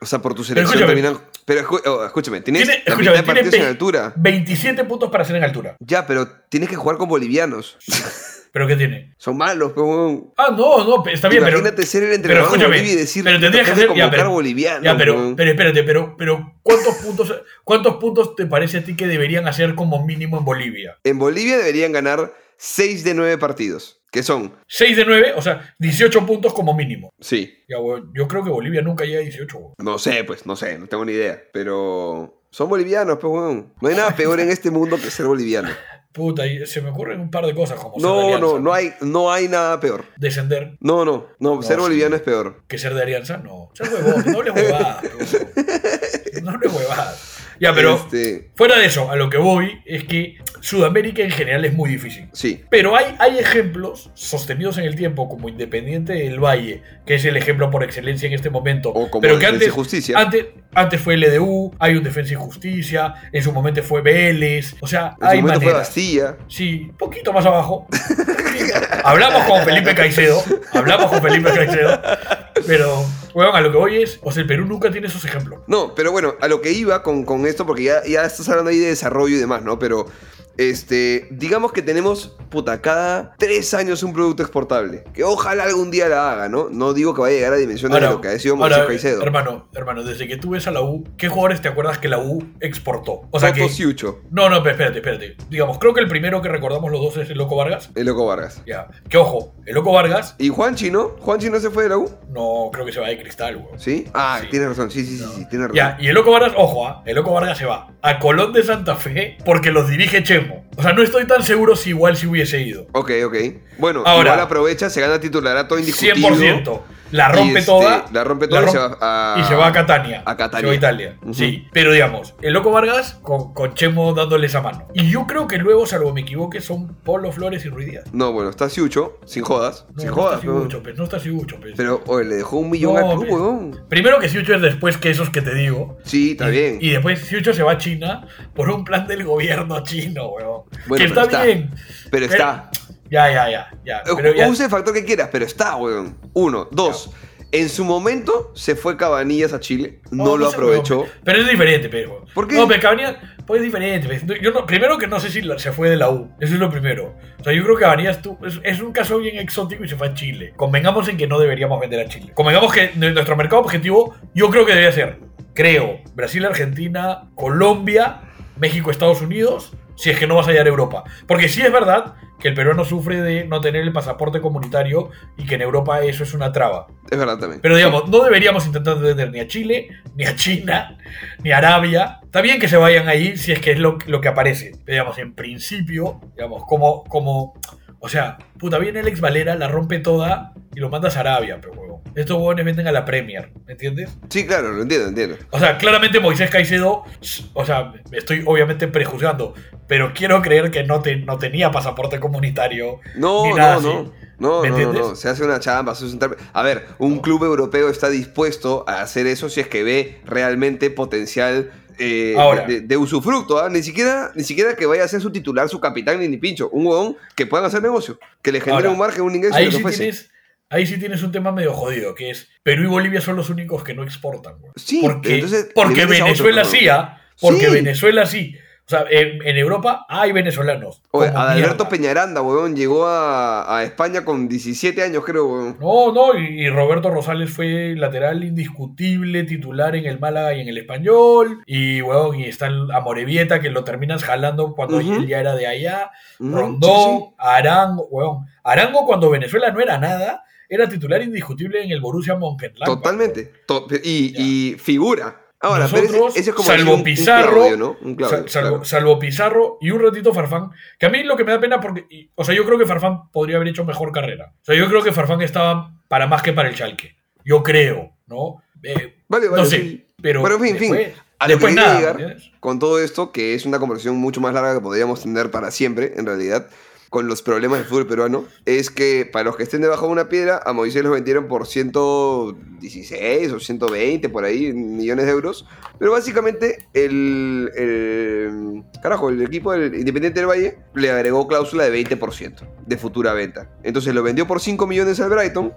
O sea, por tu selección terminan. Pero oh, escúchame, tienes Tiene- escúchame, de partidos en altura. 27 puntos para hacer en altura. Ya, pero tienes que jugar con bolivianos. ¿Pero qué tiene? Son malos, como. Ah, no, no, está bien, pero. Imagínate ser el Pero entrenador de escúchame, Bolivia y decir pero tendrías que "Tengo hacer. Ya, pero, bolivianos. ya, pero, weón". pero espérate, pero, pero ¿cuántos puntos, ¿cuántos puntos te parece a ti que deberían hacer como mínimo en Bolivia? En Bolivia deberían ganar 6 de 9 partidos. Que son, 6 de 9, o sea, 18 puntos como mínimo. sí, Ya, yo creo que Bolivia nunca llega a 18, weón. no sé, pues, no sé, no tengo ni idea. Pero son bolivianos, pues, weón. No hay nada peor en este mundo que ser boliviano. Puta, y se me ocurren un par de cosas como ser de No, no, no hay, no hay nada peor. Descender No, no, no, ser sí. boliviano es peor. que ser de alianza, no. Ser huevón, no hables huevadas. No hables huevadas. Ya, pero Este, fuera de eso, a lo que voy es que Sudamérica en general es muy difícil. sí, Pero hay, hay ejemplos sostenidos en el tiempo, como Independiente del Valle, que es el ejemplo por excelencia en este momento. O como pero que Defensa y antes, Justicia. Antes, antes fue LDU, hay un Defensa y Justicia, en su momento fue Vélez. O sea, en su hay momento fue maneras. Bastilla. Sí, poquito más abajo. hablamos con Felipe Caicedo. Hablamos con Felipe Caicedo. Pero, weón, a lo que voy es, o sea, el Perú nunca tiene esos ejemplos. No, pero bueno, a lo que iba con, con esto, porque ya, ya estás hablando ahí de desarrollo y demás, ¿no? Pero, este, digamos que tenemos, puta, cada tres años un producto exportable. Que ojalá algún día la haga, ¿no? No digo que vaya a llegar a dimensiones de lo que ha sido ahora, Caicedo. hermano, hermano, desde que tú ves a la U, ¿qué jugadores te acuerdas que la U exportó? O sea Toto que. Siucho, No, no, espérate, espérate. Digamos, creo que el primero que recordamos los dos es el Loco Vargas. el Loco Vargas. Ya. Que ojo, el Loco Vargas, ¿Y Juanchi, no? ¿Juanchi no se fue de la U? no creo que se va de cristal, weón. ¿Sí? Ah, Sí. tienes razón, sí, sí, sí, sí, tienes razón. Ya, y el Loco Vargas, ojo, ah, el Loco Vargas se va a Colón de Santa Fe porque los dirige Chemo. O sea, no estoy tan seguro si igual si hubiese ido. Ok, ok. Bueno, Ahora- igual aprovecha, se gana titularato indiscutido. 100%. La rompe este, toda. la rompe toda y se va a- y se va a Catania. a Catania. Se va a Italia. Sí. Pero digamos, el Loco Vargas con, con Chemo dándole esa mano. Y yo creo que luego, salvo me equivoque, son Polo Flores y Ruiz Díaz. No, bueno, está Siucho, sin jodas. No, sin no jodas, está. Siucho, pues, no está Siucho, pues. Pero, oye, le dejó un millón No, al club, pues. weón. Primero que Siucho es después que esos que te digo. Sí, está y, bien. Y después Siucho se va a China por un plan del gobierno chino, weón. Bueno, que está. bien. Pero está. Ya, ya, ya. ya. Pero ya- Use el factor que quieras, pero está, weón. Uno. Dos. En su momento se fue Cabanillas a Chile. No, lo sé, aprovechó. pero es diferente, pero. ¿Por qué? No, pero Cabanillas, pues es diferente. pues. Yo no- primero que no sé si se fue de la U. Eso es lo primero. O sea, yo creo que Cabanillas tú, es, es un caso bien exótico y se fue a Chile. Convengamos en que no deberíamos vender a Chile. Convengamos que nuestro mercado objetivo, yo creo que debería ser, creo, Brasil, Argentina, Colombia, México, Estados Unidos, si es que no vas a hallar Europa. Porque sí es verdad que el peruano sufre de no tener el pasaporte comunitario y que en Europa eso es una traba. Es verdad también. Pero digamos, no deberíamos intentar vender ni a Chile, ni a China, ni a Arabia. Está bien que se vayan ahí si es que es lo, lo que aparece. Pero digamos, en principio, digamos, como, como, o sea, puta, viene Alex Valera, la rompe toda y lo mandas a Arabia, pero huevo. Estos huevones venden a la Premier, ¿me entiendes? Sí, claro, lo entiendo, entiendo. O sea, claramente Moisés Caicedo, o sea, me estoy obviamente prejuzgando, pero quiero creer que no, te, no tenía pasaporte comunitario. No, ni no, nada no. así. No, ¿Me no, no, no. Se hace una chamba, se hace un. A ver, un club europeo está dispuesto a hacer eso si es que ve realmente potencial eh, Ahora. de, de usufructo. ¿ah? Ni, siquiera, ni siquiera que vaya a ser su titular, su capitán, ni, ni pincho. Un huevón que puedan hacer negocio. Que le genere Ahora, un margen, un ingreso Ahí que sí, tienes, ahí sí tienes un tema medio jodido, que es Perú y Bolivia son los únicos que no exportan. güey. Sí, porque, entonces Venezuela sí, ¿ah? porque Sí. Venezuela sí. O sea, en, en Europa hay venezolanos. Oye, Adalberto. Peñaranda, huevón, llegó a, a España con 17 años, creo, huevón. No, no, y, y Roberto Rosales fue lateral indiscutible, titular en el Málaga y en el Español. Y, weón, y está el Amorebieta, que lo terminas jalando cuando él ya era de allá. Rondón, sí, Arango, weón. Arango cuando Venezuela no era nada, era titular indiscutible en el Borussia Mönchengladbach. Totalmente. To- y, y figura. Ahora, nosotros, ese- ese es como salvo un Pizarro, Claudio, ¿no? Un Claudio, Sal- salvo, claro. salvo Pizarro y un ratito Farfán, que a mí lo que me da pena porque, y- o sea, yo creo que Farfán podría haber hecho mejor carrera. O sea, yo creo que Farfán estaba para más que para el Chalque. Yo creo, ¿no? Eh, Vale, vale, no sé, sí. pero, Pero en fin, en fin, después, a lo después nada. Con todo esto, que es una conversación mucho más larga que podríamos tener para siempre, en realidad, con los problemas del fútbol peruano, es que para los que estén debajo de una piedra, a Moisés los vendieron por 116 o 120, por ahí, millones de euros. Pero básicamente, el, el- carajo, el equipo del Independiente del Valle le agregó cláusula de 20% de futura venta. Entonces lo vendió por 5 millones al Brighton,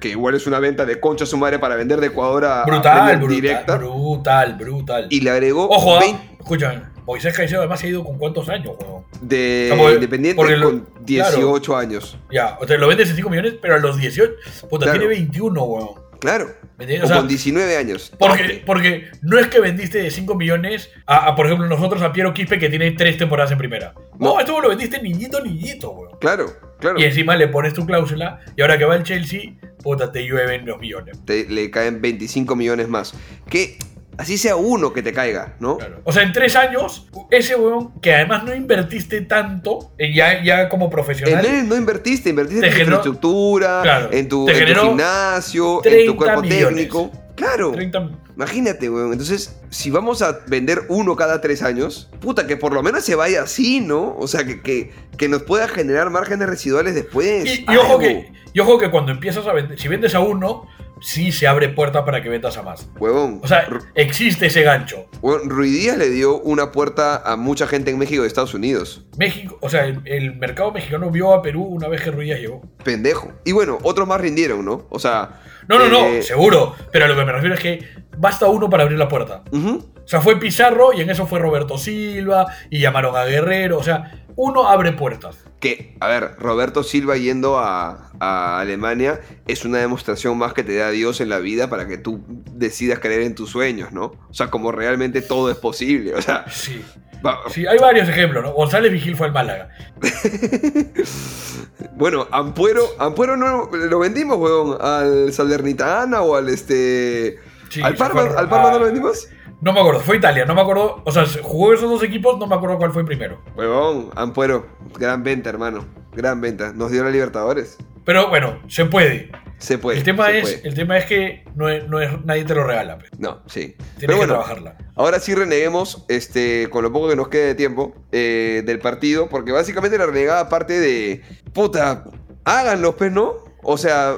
que igual es una venta de concha a su madre para vender de Ecuador a, a Brutal, Premier brutal, directa. brutal, brutal. Y le agregó Ojo, ah, 20 escucha, Moisés Caicedo además se ha ido con cuántos años, weón. de Independiente lo- con 18 años. Ya, o sea, lo vendes en 5 millones, pero a los 18, puta, Claro. tiene 21, weón. Claro. O O sea, con 19 años. Porque, porque no es que vendiste de 5 millones a, a, por ejemplo, nosotros a Piero Quispe que tiene 3 temporadas en primera. No, No. esto lo vendiste niñito, niñito, weón. Claro, claro. Y encima le pones tu cláusula y ahora que va el Chelsea, puta, te llueven los millones. Te- le caen 25 millones más. Que así sea uno que te caiga, ¿no? Claro. O sea, en 3 años, ese weón, que además no invertiste tanto, eh, ya, ya como En profesional, él no invertiste, invertiste Te en tu generó- infraestructura, Claro, en, tu, en gimnasio, en 30 tu cuerpo millones. técnico. Claro. 30 Imagínate, weón. Entonces, si vamos a vender uno cada tres años, puta, que por lo menos se vaya así, ¿no? O sea, que, que, que nos pueda generar márgenes residuales después. Y, y ojo que, y ojo que cuando empiezas a vender, si vendes a uno, sí se abre puerta para que vendas a más. Huevón. O sea, existe ese gancho. huevón, Ruidías le dio una puerta a mucha gente en México y Estados Unidos. México, o sea, el, el mercado mexicano vio a Perú una vez que Ruiz llegó. Pendejo. Y bueno, otros más rindieron, ¿no? O sea. No, no, no, eh, seguro. Pero a lo que me refiero es que basta uno para abrir la puerta. O sea, fue Pizarro y en eso fue Roberto Silva y llamaron a Guerrero. O sea, uno abre puertas. Que, a ver, Roberto Silva yendo a, a Alemania es una demostración más que te da Dios en la vida para que tú decidas creer en tus sueños, ¿no? O sea, como realmente todo es posible. O sea, Sí. va- Sí, hay varios ejemplos, ¿no? González Vigil fue al Málaga. bueno, Ampuero, Ampuero no lo vendimos, weón, al Salernitana o al este. Sí, al Parma, al Parma no lo vendimos. No me acuerdo, fue Italia, no me acuerdo. O sea, jugó esos dos equipos, no me acuerdo cuál fue primero. Huevón, Ampuero, gran venta, hermano. Gran venta. Nos dio la Libertadores. Pero bueno, se puede. Se puede. el, tema es, puede. el tema es que no es, no es- nadie te lo regala. pues. No, sí. Tienes Pero que trabajarla. ahora sí reneguemos, este, con lo poco que nos quede de tiempo, eh, del partido, porque básicamente la renegada parte de. Puta, háganlos, pues, ¿no? O sea,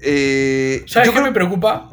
eh, ¿Sabes yo qué creo me preocupa?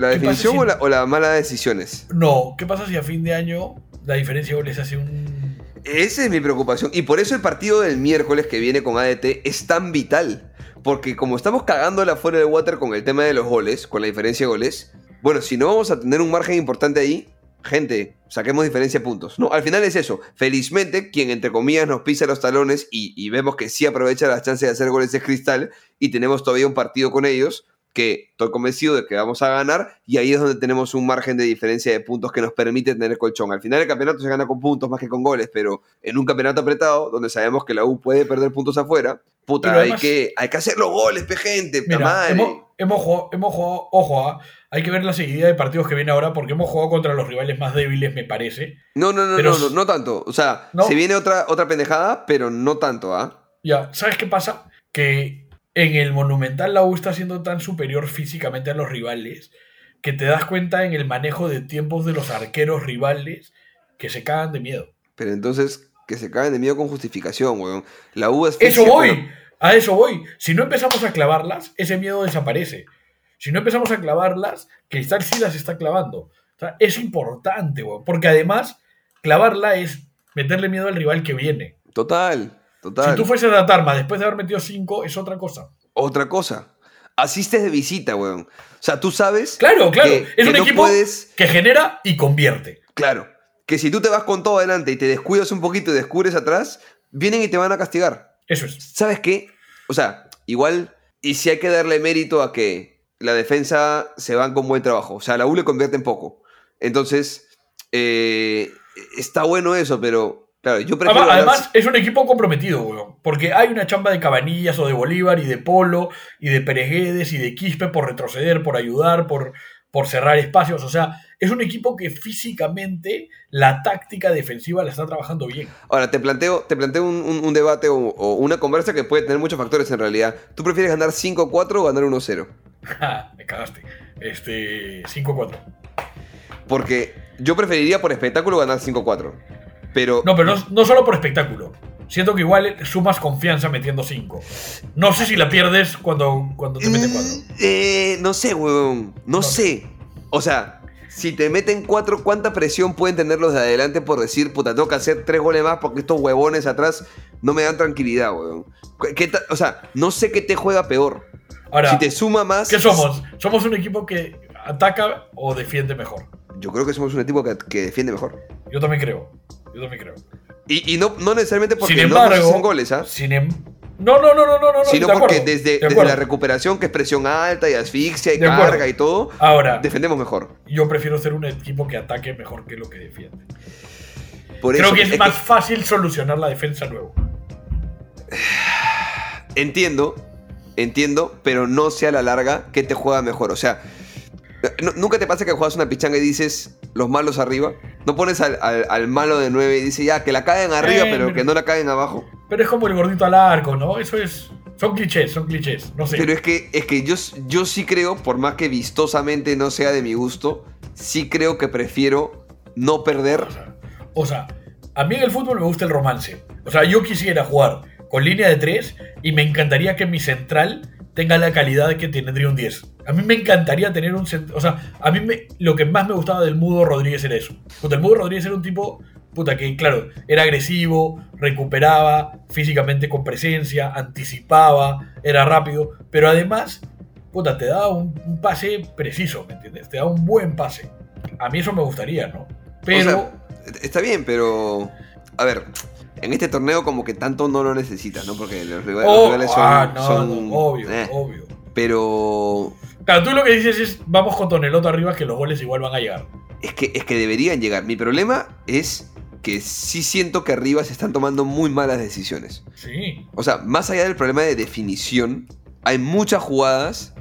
La definición si- o, la, o la mala decisiones. No, ¿qué pasa si a fin de año la diferencia de goles hace un. Esa es mi preocupación. Y por eso el partido del miércoles que viene con ADT es tan vital. Porque como estamos cagándola fuera del water con el tema de los goles, con la diferencia de goles, bueno, si no vamos a tener un margen importante ahí, gente, saquemos diferencia de puntos. No, al final es eso. Felizmente, quien entre comillas nos pisa los talones y, y vemos que sí aprovecha las chances de hacer goles es Cristal y tenemos todavía un partido con ellos que estoy convencido de que vamos a ganar y ahí es donde tenemos un margen de diferencia de puntos que nos permite tener colchón. Al final el campeonato se gana con puntos más que con goles, pero en un campeonato apretado donde sabemos que la U puede perder puntos afuera, puta, hay, que, hay que hacer los goles, pe gente, Mira, madre. hemos, hemos jugado, hemos jugado- ojo, ah, hay que ver la seguidilla de partidos que viene ahora porque hemos jugado contra los rivales más débiles, me parece. No, no, no, pero- no, no, no tanto. O sea, ¿No? se viene otra, otra pendejada, pero no tanto, ¿ah? Ya, ¿sabes qué pasa? Que en el Monumental la U está siendo tan superior físicamente a los rivales que te das cuenta en el manejo de tiempos de los arqueros rivales que se cagan de miedo. Pero entonces, que se caen de miedo con justificación, weón. La U es Eso voy, pero- a eso voy. Si no empezamos a clavarlas, ese miedo desaparece. Si no empezamos a clavarlas, Cristal sí las está clavando. O sea, es importante, weón, porque además clavarla es meterle miedo al rival que viene. Total, total. Si tú fueses a Tarma después de haber metido 5, es otra cosa. Otra cosa. Asistes de visita, weón. O sea, tú sabes. Claro, claro. que- es que un no equipo puedes- que genera y convierte. Claro. Que si tú te vas con todo adelante y te descuidas un poquito y descubres atrás, vienen y te van a castigar. Eso es. ¿Sabes qué? O sea, igual, y si hay que darle mérito a que la defensa se van con buen trabajo. O sea, la U le convierte en poco. Entonces, eh, está bueno eso, pero claro, yo prefiero. Además, es un equipo comprometido, weón. Porque hay una chamba de Cabanillas o de Bolívar y de Polo y de Pereguedes y de Quispe por retroceder, por ayudar, por, por cerrar espacios. O sea, es un equipo que físicamente la táctica defensiva la está trabajando bien. Ahora, te planteo, te planteo un, un- un debate o, o una conversa que puede tener muchos factores en realidad. ¿Tú prefieres ganar 5-4 o ganar 1-0? Ja, Me cagaste. Este, 5-4. Porque yo preferiría por espectáculo ganar 5-4. Pero No, pero no, no solo por espectáculo. Siento que igual sumas confianza metiendo 5. No sé si la pierdes cuando, cuando te meten 4. Mm, eh, no sé, weón. No, No. sé. O sea, si te meten 4, ¿cuánta presión pueden tener los de adelante por decir, puta, tengo que hacer 3 goles más porque estos huevones atrás no me dan tranquilidad, weón? ¿Qué ta- o sea, no sé qué te juega peor. Ahora, si te suma más. ¿qué somos? ¿Somos un equipo que ataca o defiende mejor? Yo creo que somos un equipo que, que defiende mejor. Yo también creo. Yo también creo. Y, y no, no necesariamente porque sin no embargo, hacen goles, ¿ah? sin em- no, no, no, no, no, no. Sino de porque acuerdo, desde, de desde la recuperación, que es presión alta y asfixia y De acuerdo. carga y todo, Ahora, defendemos mejor. yo prefiero ser un equipo que ataque mejor que lo que defiende. Por Creo eso, que es es más fácil solucionar la defensa luego. Entiendo, entiendo, pero no sea a la larga que te juega mejor. O sea, ¿nu- ¿nunca te pasa que juegas una pichanga y dices los malos arriba? ¿No pones al, al- al malo de 9 y dices ya que la caigan arriba, Eh, pero pero- que no la caigan abajo? Pero es como el gordito al arco, ¿no? Eso es. Son clichés, son clichés. No sé. Pero es que, es que yo, yo sí creo, por más que vistosamente no sea de mi gusto, sí creo que prefiero no perder. O sea, o sea, a mí en el fútbol me gusta el romance. O sea, yo quisiera jugar con línea de 3 y me encantaría que mi central tenga la calidad que tendría un 10. A mí me encantaría tener un. O sea, a mí me, lo que más me gustaba del Mudo Rodríguez era eso. Puta, el Mudo Rodríguez era un tipo, puta, que claro, era agresivo, recuperaba físicamente con presencia, anticipaba, era rápido, pero además, puta, te daba un, un pase preciso, ¿me entiendes? Te daba un buen pase. A mí eso me gustaría, ¿no? Pero. O sea, está bien, pero. A ver. En este torneo como que tanto no lo necesitas, ¿no? Porque los rivales, los Oh, rivales son... ah, no, son, no, obvio, eh, obvio. Pero Claro, tú lo que dices es, vamos con Tonelota arriba, que los goles igual van a llegar. es que, es que deberían llegar. Mi problema es que sí siento que arriba se están tomando muy malas decisiones. Sí. O sea, más allá del problema de definición, hay muchas jugadas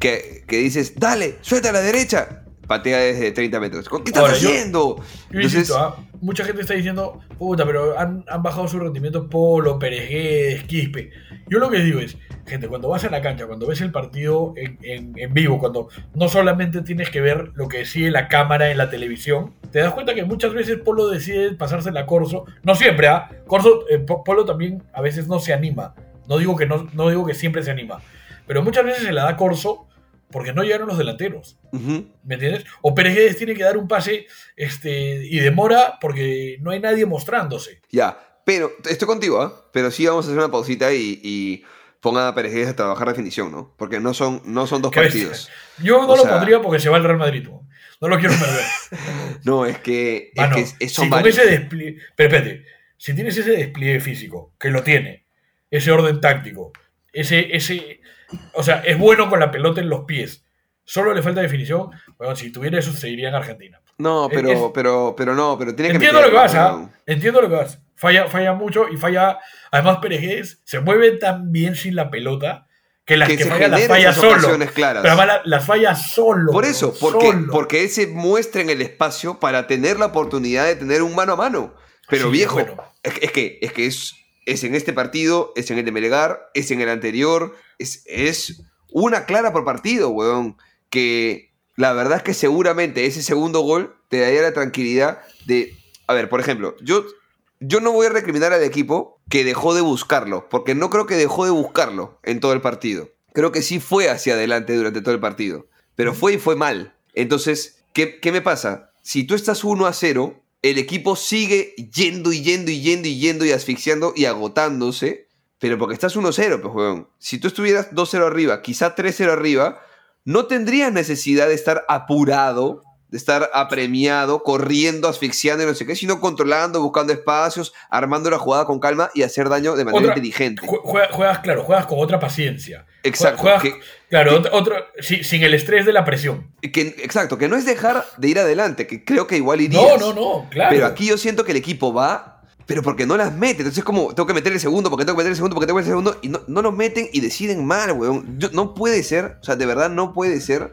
que, que dices, dale, suelta a la derecha. Patea desde 30 metros. ¿Qué estás Ahora, yo- haciendo? Yo insisto, ¿ah? Mucha gente está diciendo, puta, pero han, han bajado su rendimiento Polo, Pérez, Quispe. Yo lo que digo es, gente, cuando vas a la cancha, cuando ves el partido en, en- vivo, cuando no solamente tienes que ver lo que sigue la cámara en la televisión, te das cuenta que muchas veces Polo decide pasársela a Corso. No siempre, ¿ah? Corso, eh, Po- Polo también a veces no se anima. No digo, que no, no digo que siempre se anima. Pero muchas veces se la da Corso porque no llegaron los delanteros. ¿Me entiendes? O Pérez Guedes tiene que dar un pase este, y demora porque no hay nadie mostrándose. Ya, pero estoy contigo, ¿ah? Pero sí vamos a hacer una pausita y, y pongan a Pérez Guedes a trabajar definición, ¿no? Porque no son, no son dos partidos. Yo no O lo sea- pondría porque se va al Real Madrid. No, No lo quiero perder. No, es que, es Mano, que es- si varios. ese despliegue. Pero espérate, si tienes ese despliegue físico, que lo tiene, ese orden táctico, ese, ese. O sea, es bueno con la pelota en los pies. Solo le falta definición. Bueno, si tuviera eso, seguiría en Argentina. No, pero, es- pero, pero no, pero tiene que Entiendo lo que vas, ¿ah? weón. Entiendo lo que vas. Falla, falla mucho y falla. Además, Pérez se mueve tan bien sin la pelota que las Que que, las generen falla esas solo. claras. Pero además la- las falla solo. Por eso, porque, solo. porque ese muestra en el espacio para tener la oportunidad de tener un mano a mano. Pero Sí, viejo, bueno. es, es que, es que es, es en este partido, es en el de Melgar, es en el anterior, es, es una clara por partido, weón. Que la verdad es que seguramente ese segundo gol te daría la tranquilidad de. A ver, por ejemplo, yo, yo no voy a recriminar al equipo que dejó de buscarlo, porque no creo que dejó de buscarlo en todo el partido. Creo que sí fue hacia adelante durante todo el partido, pero fue y fue mal. Entonces, ¿qué, qué me pasa? Si tú estás 1 a 0, el equipo sigue yendo y yendo y yendo y yendo y asfixiando y agotándose, pero porque estás 1-0, pues, weón. Si tú estuvieras 2-0 arriba, quizá 3-0 arriba, no tendrías necesidad de estar apurado, de estar apremiado, corriendo, asfixiando y no sé qué, sino controlando, buscando espacios, armando la jugada con calma y hacer daño de manera Otra- inteligente. Jue- juega- juegas, claro, juegas con otra paciencia. Exacto, Juegas, que- claro, que- otro, sin el estrés de la presión. Que, exacto, que no es dejar de ir adelante, que creo que igual irías. No, no, no, claro. Pero aquí yo siento que el equipo va, pero porque no las mete. Entonces es como, tengo que meter el segundo, porque tengo que meter el segundo, porque tengo que meter el segundo. Y no, no los meten y deciden mal, weón. Yo- no puede ser, o sea, de verdad no puede ser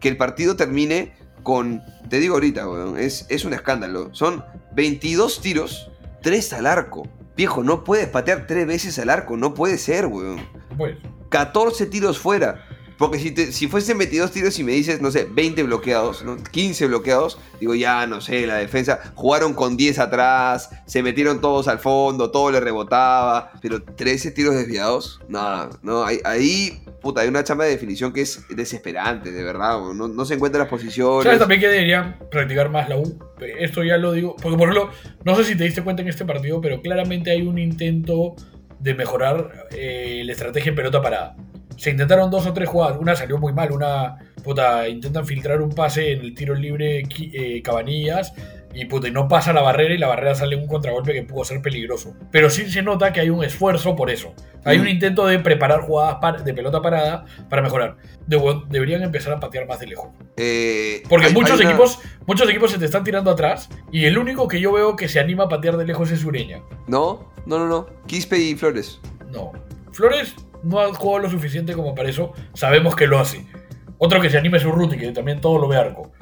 que el partido termine con, te digo ahorita, weón, es, es un escándalo. Son 22 tiros, 3 al arco. Viejo, no puedes patear 3 veces al arco, no puede ser, weón. Pues, 14 tiros fuera. Porque si, te, si fuesen 22 tiros y me dices, no sé, 20 bloqueados, ¿no? 15 bloqueados, digo, ya, no sé, la defensa jugaron con 10 atrás, se metieron todos al fondo, todo le rebotaba, pero 13 tiros desviados, nada, no, ahí, puta, hay una chamba de definición que es desesperante, de verdad, no, no se encuentran las posiciones. ¿Sabes también que deberían practicar más la U? Esto ya lo digo, porque por ejemplo, no sé si te diste cuenta en este partido, pero claramente hay un intento de mejorar eh, la estrategia en pelota parada. Se intentaron dos o tres jugadas, una salió muy mal, una puta, intentan filtrar un pase en el tiro libre eh, Cabanillas y puta, y no pasa la barrera y la barrera sale un contragolpe que pudo ser peligroso. Pero sí se nota que hay un esfuerzo por eso. Hay un Mm. intento de preparar jugadas de pelota parada para mejorar. De- deberían empezar a patear más de lejos. Eh, Porque hay- muchos hay una- equipos, muchos equipos se te están tirando atrás y el único que yo veo que se anima a patear de lejos es Ureña. No, no, no, no, Quispe y Flores. No. Flores no ha jugado lo suficiente como para eso. Sabemos que lo hace. Otro que se anima es Urruti, que también todo lo ve arco.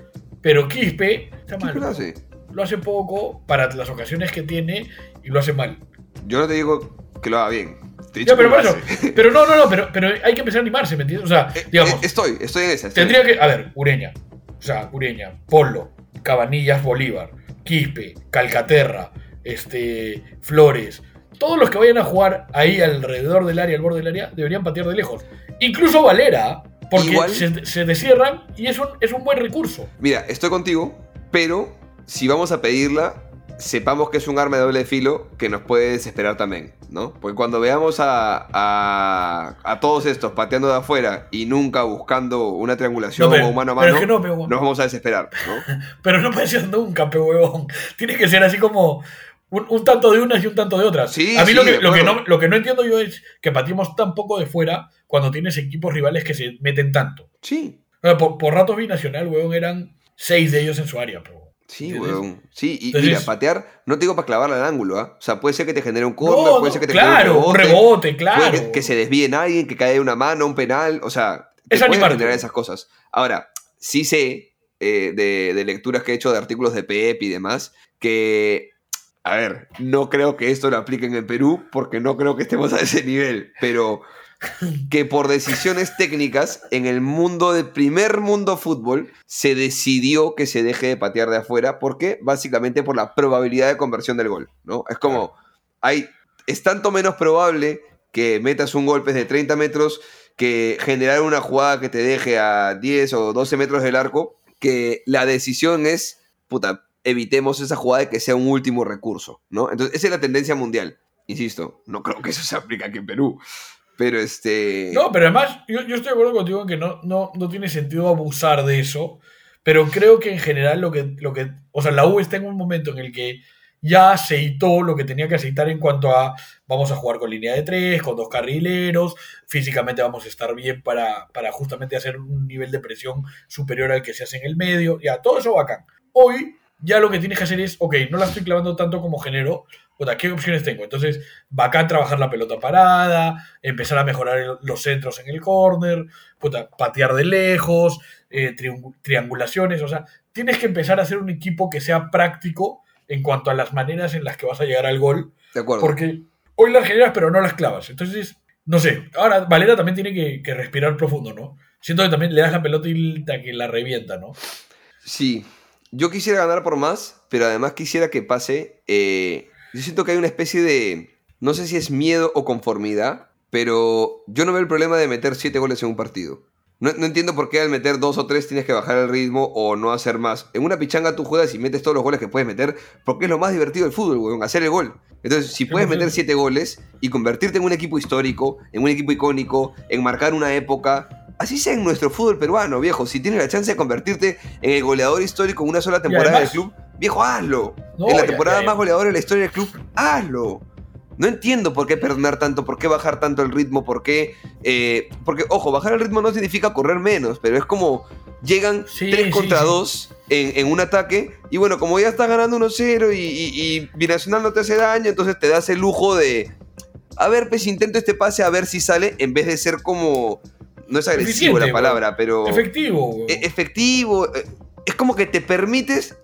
Pero Quispe está ¿Qué mal. lo hace? Lo hace poco para las ocasiones que tiene y lo hace mal. Yo no te digo que lo haga bien. Te he Ya, dicho pero que lo hace. Pero no, no, no, pero, pero hay que empezar a animarse, ¿me entiendes? O sea, Eh, digamos, eh, estoy, estoy en esa. estoy- Tendría que. A ver, Ureña. O sea, Ureña, Polo, Cabanillas, Bolívar, Quispe, Calcaterra, este, Flores. Todos los que vayan a jugar ahí alrededor del área, al borde del área, deberían patear de lejos. Incluso Valera, porque Igual- se, se descierran y es un, es un buen recurso. Mira, estoy contigo, pero si vamos a pedirla, sepamos que es un arma de doble filo que nos puede desesperar también, ¿no? Porque cuando veamos a, a, a todos estos pateando de afuera y nunca buscando una triangulación No, pero- o mano a pero mano, es que no, pero- nos vamos a desesperar, ¿no? Pero no puede ser nunca, pe huevón. Tiene que ser así como un, un tanto de unas y un tanto de otras. Sí, a mí sí, lo, que, lo, no, lo que no entiendo yo es que pateemos tan poco de fuera cuando tienes equipos rivales que se meten tanto. Sí, Por, por ratos binacional, weón, eran seis de ellos en su área, pero. sí, weón. Sí, y Entonces- mira, patear, no te digo para clavarla al ángulo, ¿ah? O sea, puede ser que te genere un corner, No, puede ser que te claro, genere un rebote, claro. Puede que, que se desvíe en alguien, que cae una mano, un penal, o sea, te Es animarte. generar esas cosas. Ahora, sí sé eh, de, de lecturas que he hecho de artículos de PEP y demás, que, a ver, no creo que esto lo apliquen en Perú, porque no creo que estemos a ese nivel, pero que por decisiones técnicas en el mundo del primer mundo fútbol se decidió que se deje de patear de afuera porque básicamente por la probabilidad de conversión del gol, ¿no? Es como hay es tanto menos probable que metas un golpe de 30 metros que generar una jugada que te deje a 10 o 12 metros del arco, que la decisión es, puta, evitemos esa jugada de que sea un último recurso, ¿no? Entonces, esa es la tendencia mundial. Insisto, no creo que eso se aplique aquí en Perú. Pero este. No, pero además, yo, yo estoy de acuerdo contigo en que no, no, no tiene sentido abusar de eso. Pero creo que en general lo que, lo que. O sea, la U está en un momento en el que ya aceitó lo que tenía que aceitar en cuanto a vamos a jugar con línea de tres, con dos carrileros, físicamente vamos a estar bien para, para justamente hacer un nivel de presión superior al que se hace en el medio, ya, todo eso bacán. Hoy ya lo que tienes que hacer es, ok, no la estoy clavando tanto como genero, puta, ¿qué opciones tengo? Entonces, bacán trabajar la pelota parada, empezar a mejorar el- los centros en el córner, puta, patear de lejos, eh, triangu- triangulaciones, o sea, tienes que empezar a hacer un equipo que sea práctico en cuanto a las maneras en las que vas a llegar al gol, De acuerdo. porque hoy las generas pero no las clavas. Entonces, no sé, ahora Valera también tiene que, que respirar profundo, ¿no? Siento que también le das la pelota y la- que la revienta, ¿no? Sí. Yo quisiera ganar por más, pero además quisiera que pase. eh, yo siento que hay una especie de. No sé si es miedo o conformidad, pero yo no veo el problema de meter siete goles en un partido. No, no entiendo por qué al meter dos o tres tienes que bajar el ritmo o no hacer más. En una pichanga tú juegas y metes todos los goles que puedes meter, porque es lo más divertido del fútbol, weón, hacer el gol. Entonces, si puedes 100%. meter siete goles y convertirte en un equipo histórico, en un equipo icónico, en marcar una época, así sea en nuestro fútbol peruano, viejo. Si tienes la chance de convertirte en el goleador histórico en una sola temporada además- del club, viejo, hazlo. No, en la temporada más goleadora de la historia del club, hazlo. No entiendo por qué perdonar tanto, por qué bajar tanto el ritmo, por qué... eh, porque, ojo, bajar el ritmo no significa correr menos, pero es como llegan Sí, 3 sí, contra sí. 2 en, en un ataque y bueno, como ya estás ganando 1-0 y, y, y Binacional no te hace daño, entonces te das el lujo de... A ver, pues intento este pase a ver si sale en vez de ser como... no es agresivo la palabra, pero. Efectivo, e- efectivo. eh, Es como que te permites.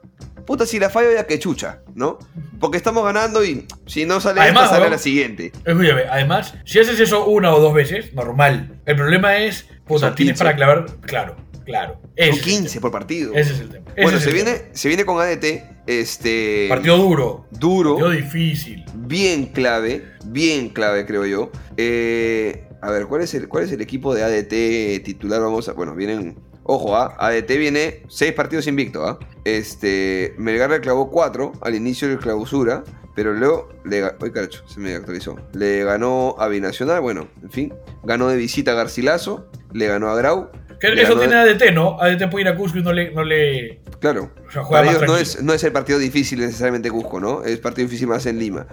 Puta, si la fallo ya que chucha, ¿no? Porque estamos ganando y si no sale Además, esta, sale la siguiente. Escúchame, además, si haces eso una o dos veces, normal. El problema es, puta, Son tienes 15. para clavar. Claro, claro. Son es el 15 tema. por partido. Ese es el tema. Bueno, se viene, tema. se viene con ADT. Este. Partido duro. duro. Partido difícil. bien clave, bien clave creo yo. Eh, a ver, ¿cuál es, el, ¿cuál es el equipo de ADT titular? Vamos a, bueno, vienen, ojo, ¿ah? ADT viene seis partidos invicto, ¿ah? Este, Melgar le clavó cuatro al inicio del clausura, pero luego le caracho, se me actualizó. Le ganó a Binacional, bueno, en fin, ganó de visita a Garcilaso, le ganó a Grau. Que eso ganó de- tiene ADT, ¿no? ADT puede ir a Cusco y no le. No le Claro. o sea, juega Para más ellos no es, no es el partido difícil necesariamente Cusco, ¿no? Es partido difícil más en Lima.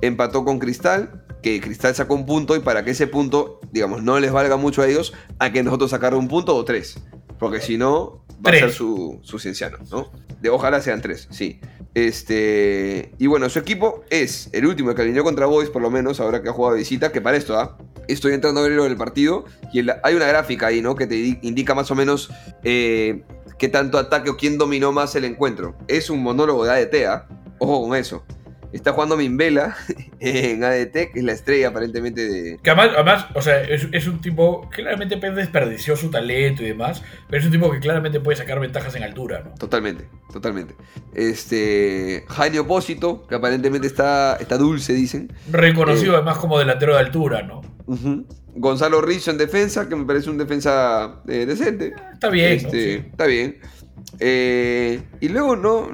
Empató con Cristal, que Cristal sacó un punto y para que ese punto, digamos, no les valga mucho a ellos, a que nosotros sacar un punto o tres. Porque si no, va Tres. a ser su, su cienciano, ¿no? De, ojalá sean tres, sí. Este. Y bueno, su equipo es el último que alineó contra Boys, por lo menos, ahora que ha jugado visita, que para esto, ¿ah? Estoy entrando a ver lo del partido y hay una gráfica ahí, ¿no? Que te di- indica más o menos eh, qué tanto ataque o quién dominó más el encuentro. Es un monólogo de ADT, ¿ah? Ojo con eso. Está jugando Mimbela en ADT, que es la estrella aparentemente de. Que además, además, o sea, es, es un tipo que claramente desperdició su talento y demás, pero es un tipo que claramente puede sacar ventajas en altura, ¿no? Totalmente, totalmente. Este. Jaime Opósito, que aparentemente está, está dulce, dicen. Reconocido Eh. además como delantero de altura, ¿no? Gonzalo Rizzo en defensa, que me parece un defensa eh, decente. Está bien, ¿no? Este, Sí. Está bien. Eh, y luego no,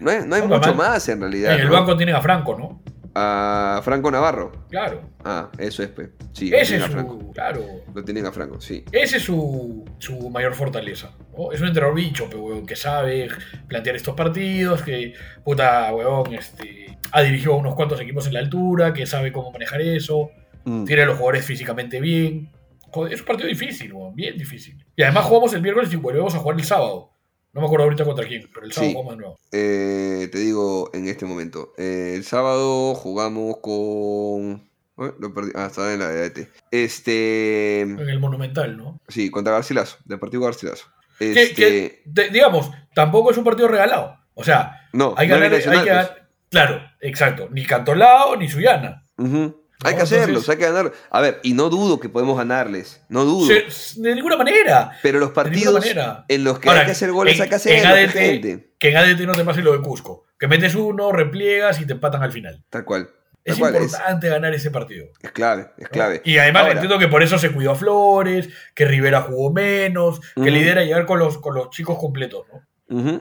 no hay, no hay mucho man. más en realidad. En el ¿no? banco tienen a Franco, ¿no? A Franco Navarro. Claro. Ah, eso es, pues. Sí, Ese es a Franco. su. Claro. Lo tienen a Franco, sí. Ese es su, su mayor fortaleza. ¿no? Es un entrenador bicho, pe, weón, que sabe plantear estos partidos, que, puta, weón, este, ha dirigido a unos cuantos equipos en la altura, que sabe cómo manejar eso, Mm. tiene a los jugadores físicamente bien. Joder, es un partido difícil, weón, bien difícil. Y además jugamos el miércoles y volvemos a jugar el sábado. No me acuerdo ahorita contra quién, pero el sábado Sí. jugamos de nuevo. Eh, te digo en este momento. Eh, el sábado jugamos con. lo perdí. Ah, estaba en la de AET. Este. En el Monumental, ¿no? Sí, contra Garcilaso. Deportivo Garcilaso. Que- Este. que, de- digamos, tampoco es un partido regalado. O sea, no, hay que no ganar. es hay que nacional, ganar- claro, exacto. Ni Cantolao ni Suyana. Ujú. Hay que hacerlos, entonces- hay que ganar. A ver, y no dudo que podemos ganarles. No dudo. Se- de ninguna manera. Pero los partidos en los que Ahora, hay que hacer goles en- hay que hacerlos, gente. Que en ADT no te pase lo de Cusco. Que metes uno, repliegas y te empatan al final. Tal cual. Es importante ganar ese partido. es clave, es clave. Y además Ahora, entiendo que por eso se cuidó a Flores, que Rivera jugó menos, que Ujú. la idea era llegar con los, con los chicos completos, ¿no?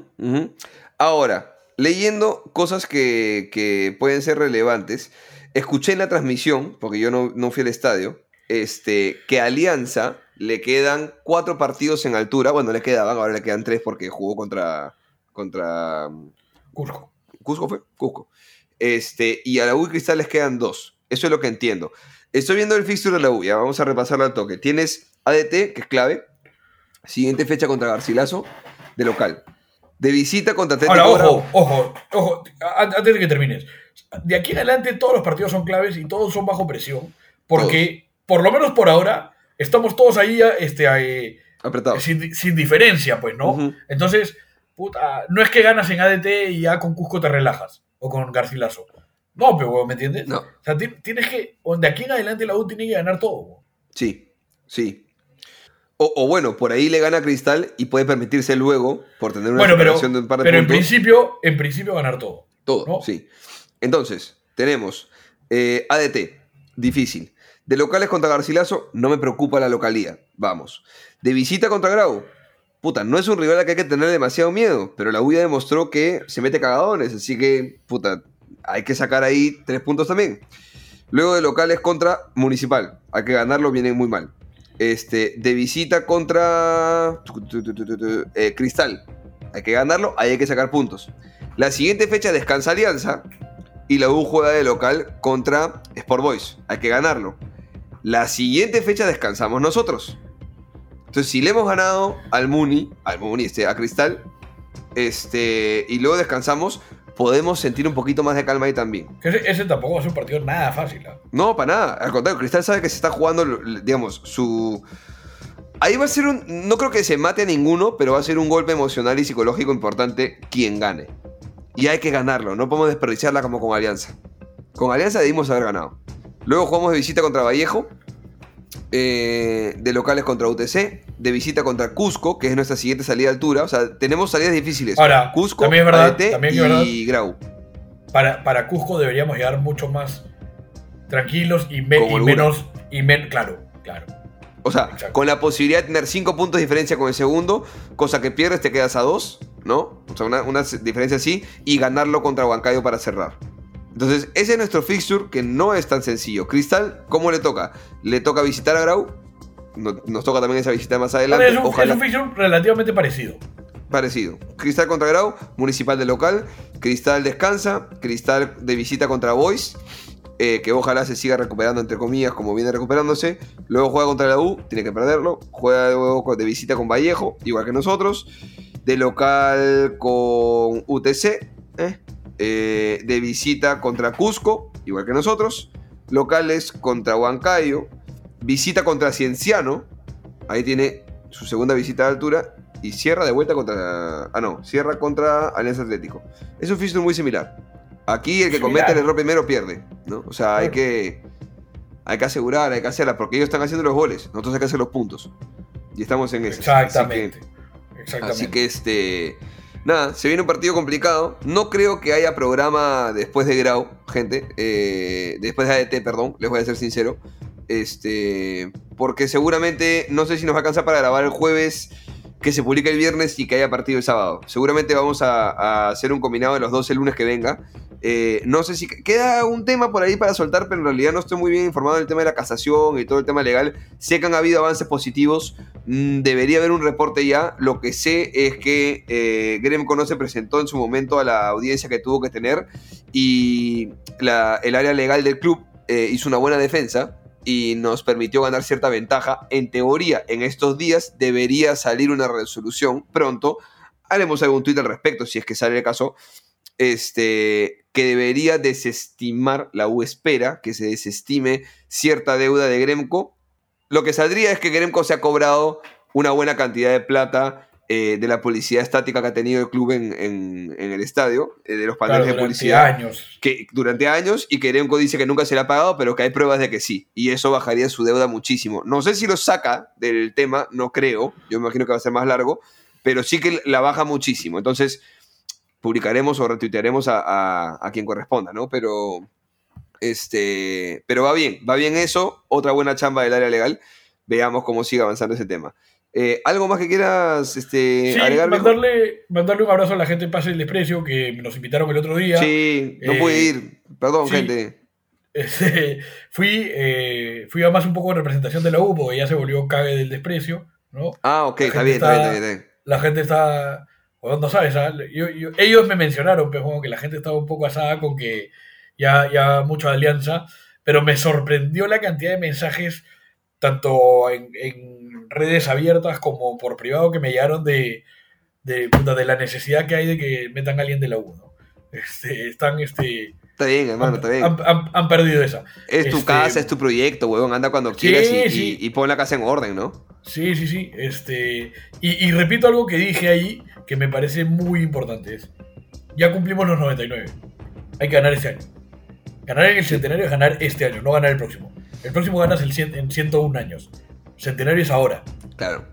Ahora, leyendo cosas que, que pueden ser relevantes, escuché en la transmisión, porque yo no, no fui al estadio, este, que a Alianza le quedan cuatro partidos en altura. Bueno, le quedaban, ahora le quedan tres porque jugó contra. contra. Cusco. Cusco fue, Cusco. Este, y a la U y Cristal les quedan dos. Eso es lo que entiendo. Estoy viendo el fixture de la U, ya vamos a repasarlo al toque. Tienes ADT, que es clave. Siguiente fecha contra Garcilaso, de local. De visita contra Atlético Ahora, ojo, ojo, ojo, antes de que termines. De aquí en adelante todos los partidos son claves y todos son bajo presión, porque por lo menos por ahora estamos todos ahí este, eh, sin, sin diferencia, pues, ¿no? Entonces, puta, no es que ganas en ADT y ya con Cusco te relajas, o con Garcilaso. No, pero, ¿me entiendes? No. O sea, ti- tienes que, de aquí en adelante la U tiene que ganar todo. weón. Sí, sí. O, o bueno, por ahí le gana Cristal y puede permitirse luego, por tener una Bueno, pero, de un par de pero en principio, en principio ganar todo. todo, ¿no? sí. Entonces, tenemos eh, ADT, difícil. De locales contra Garcilaso, no me preocupa la localía. Vamos. De visita contra Grau. Puta, no es un rival al que hay que tener demasiado miedo, pero la U ya demostró que se mete cagadones, así que, puta, hay que sacar ahí tres puntos también. Luego de locales contra Municipal. Hay que ganarlo, viene muy mal. Este, de visita contra eh, Cristal. Hay que ganarlo, ahí hay que sacar puntos. La siguiente fecha descansa Alianza y la U juega de local contra Sport Boys. Hay que ganarlo. La siguiente fecha descansamos nosotros. Entonces, si le hemos ganado al Muni, al Muni, este, a Cristal, este, y luego descansamos, podemos sentir un poquito más de calma ahí también. Ese, ese tampoco va a ser un partido nada fácil. ¿ah? No, para nada. Al contrario, Cristal sabe que se está jugando, digamos, su, Ahí va a ser un. No creo que se mate a ninguno, pero va a ser un golpe emocional y psicológico importante quien gane. Y hay que ganarlo, no podemos desperdiciarla como con Alianza. Con Alianza debimos haber ganado. Luego jugamos de visita contra Vallejo, eh, de locales contra UTC, de visita contra Cusco, que es nuestra siguiente salida de altura. O sea, tenemos salidas difíciles. Ahora, Cusco, también es verdad, ADT también es y. Grau. Para, para Cusco deberíamos llegar mucho más tranquilos y, me- menos. Y men- claro, claro. O sea, Exacto. con la posibilidad de tener 5 puntos de diferencia con el segundo, cosa que pierdes, te quedas a 2, ¿no? O sea, una, una diferencia así, y ganarlo contra Huancayo para cerrar. Entonces, ese es nuestro fixture que no es tan sencillo. Cristal, ¿cómo le toca? Le toca visitar a Grau. No- Nos toca también esa visita más adelante. es, un, Ojalá es un fixture relativamente parecido. parecido. Cristal contra Grau, Municipal de local. Cristal descansa. Cristal de visita contra Boys. eh, que ojalá se siga recuperando, entre comillas, como viene recuperándose. Luego juega contra la U, tiene que perderlo. Juega luego con- de visita con Vallejo, igual que nosotros. De local con UTC. ¿eh? Eh, de visita contra Cusco, igual que nosotros. Locales contra Huancayo. Visita contra Cienciano. Ahí tiene su segunda visita de altura. Y cierra de vuelta contra. Ah, no. Cierra contra Alianza Atlético. Es un fixture muy similar. Aquí el que Similar. comete el error primero pierde. ¿no? O sea, hay que. Hay que asegurar, hay que hacerla. Porque ellos están haciendo los goles. Nosotros hay que hacer los puntos. Y estamos en eso. Exactamente. Así que, Exactamente. así que este. Nada, se viene un partido complicado. No creo que haya programa después de Grau, gente. eh, después de ADT, perdón, les voy a ser sincero. Este. Porque seguramente, no sé si nos va a alcanzar para grabar el jueves, que se publica el viernes y que haya partido el sábado. Seguramente vamos a, hacer un combinado de los dos el lunes que venga. Eh, no sé si queda un tema por ahí para soltar, pero en realidad no estoy muy bien informado del tema de la casación y todo el tema legal. Sé que han habido avances positivos. Mm, debería haber un reporte ya. Lo que sé es que eh, Gremco no se presentó en su momento a la audiencia que tuvo que tener y el área legal del club eh, hizo una buena defensa y nos permitió ganar cierta ventaja. En teoría, en estos días debería salir una resolución pronto. Haremos algún tweet al respecto si es que sale el caso. Este, que debería desestimar, la U espera que se desestime cierta deuda de Gremco. Lo que saldría es que Gremco se ha cobrado una buena cantidad de plata eh, de la publicidad estática que ha tenido el club en, en- en el estadio, eh, de los Claro, paneles de durante publicidad años. que durante años y que Gremco dice que nunca se le ha pagado, pero que hay pruebas de que sí. Y eso bajaría su deuda muchísimo. No sé si lo saca del tema, no creo. Yo me imagino que va a ser más largo, pero sí que la baja muchísimo. Entonces, publicaremos o retuitearemos a, a- a quien corresponda, ¿no? Pero, este, pero va bien, va bien eso. Otra buena chamba del área legal. Veamos cómo sigue avanzando ese tema. Eh, ¿Algo más que quieras este, Sí, agregar? mandarle, mandarle un abrazo a la gente de Pase el Desprecio que nos invitaron el otro día. Sí, no Eh, pude ir. Perdón, sí. gente. Este, fui, eh, fui además un poco en representación de la U, porque ya se volvió cague del desprecio, ¿no? Ah, ok, está bien, está bien, está- está bien. está bien. La gente está. Bueno, no sabes, ¿ah? Yo- yo- ellos me mencionaron, pero como que la gente estaba un poco asada con que ya, ya mucho alianza, pero me sorprendió la cantidad de mensajes, tanto en, en redes abiertas como por privado, que me llegaron de, de, de la necesidad que hay de que metan a alguien de la U, ¿no? Este, están, este, Está bien, hermano, está bien. han- han- han perdido esa. Es tu Este- casa, es tu proyecto, huevón. Anda cuando Sí, quieras y, sí. y- y pon la casa en orden, ¿no? Sí, sí, sí. Este, y, y repito algo que dije ahí que me parece muy importante. Es, ya cumplimos los 99. Hay que ganar este año. Ganar en el centenario es ganar este año, no ganar el próximo. El próximo ganas el cien- en 101 años. Centenario es ahora. Claro.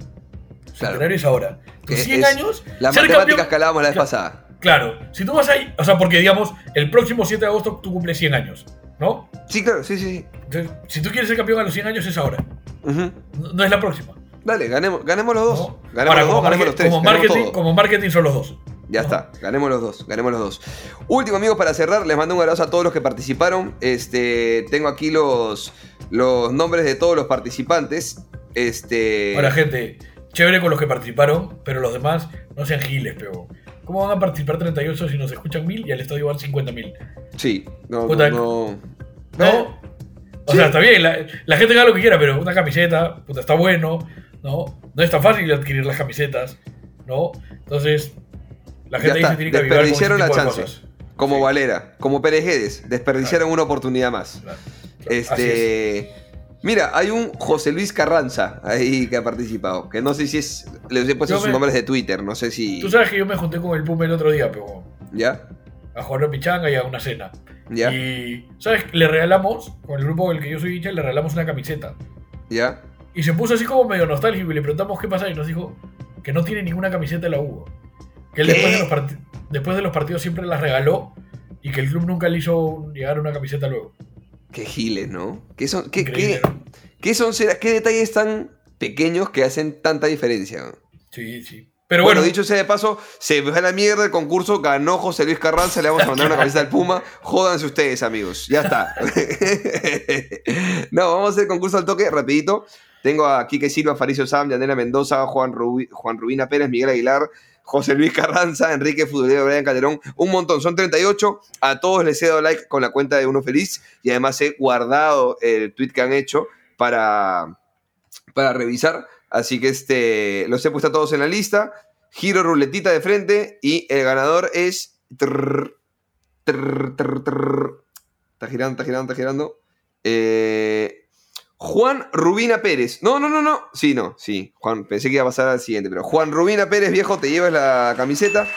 Centenario es ahora. Tus 100 es años. Las matemáticas campeón- que hablábamos la vez Cla- pasada. Claro, si tú vas ahí, o sea, porque digamos, el próximo 7 de agosto tú cumples 100 años, ¿no? Sí, claro, sí, sí, sí. Entonces, si tú quieres ser campeón a los 100 años es ahora, Ujú. no, no es la próxima. Dale, ganemos, ganemos los dos. ¿no? Ganemos Ahora, los dos, ganemos los tres. como marketing, como marketing son los dos. Ya está, ganemos los dos, ganemos los dos. Último, amigos, para cerrar, les mando un abrazo a todos los que participaron. Este, tengo aquí los, los nombres de todos los participantes. Este. Ahora, gente, chévere con los que participaron, pero los demás no sean giles, pero. ¿Cómo van a participar 38 si nos escuchan 1000 y al estadio van 50.000? Sí, no, Puta, no. ¿No? Eh, O sea, está bien, la, la gente haga lo que quiera, pero una camiseta, puta, está bueno, ¿no? No es tan fácil adquirir las camisetas, ¿no? Entonces, la Ya gente ahí está, se tiene que con desperdiciaron la chance. Como Sí. Valera, como Pérez desperdiciaron una oportunidad más. Claro, claro. Este. Mira, hay un José Luis Carranza ahí que ha participado. Que no sé si es. Les he puesto Yo sus me- nombres de Twitter. No sé si. Tú sabes que yo me junté con el Puma el otro día, pero ¿Ya? a jugar a pichanga y a una cena. ¿Ya? Y, ¿sabes? Le regalamos, con el grupo del que yo soy hincha, le regalamos una camiseta. ¿Ya? Y se puso así como medio nostálgico y le preguntamos qué pasa y nos dijo que no tiene ninguna camiseta de la U. Que él después de, los parti- después de los partidos siempre las regaló y que el club nunca le hizo llegar una camiseta luego. Qué giles, ¿no? ¿Qué son, qué, qué- ¿no? qué son, qué detalles tan pequeños que hacen tanta diferencia? Sí, sí. Pero bueno, bueno, dicho sea de paso, se fue a la mierda el concurso, ganó José Luis Carranza, le vamos a mandar una camiseta al Puma. Jódanse ustedes, amigos. Ya está. no, vamos a hacer el concurso al toque, rapidito. Tengo a Quique Silva, Faricio Sam, Yanela Mendoza, Juan, Rubi- Juan Rubina Pérez, Miguel Aguilar, José Luis Carranza, Enrique Futbolero, Brian Calderón, un montón, son 38. A todos les he dado like con la cuenta de Uno Feliz y además he guardado el tweet que han hecho para, para revisar. Así que este, los he puesto a todos en la lista. Giro ruletita de frente y el ganador es. trrr, trrr. Está girando, está girando, está girando. Eh, Juan Rubina Pérez. No, no, no, no. Sí, no, sí. Juan, pensé que iba a pasar al siguiente, pero Juan Rubina Pérez, viejo, te llevas la camiseta.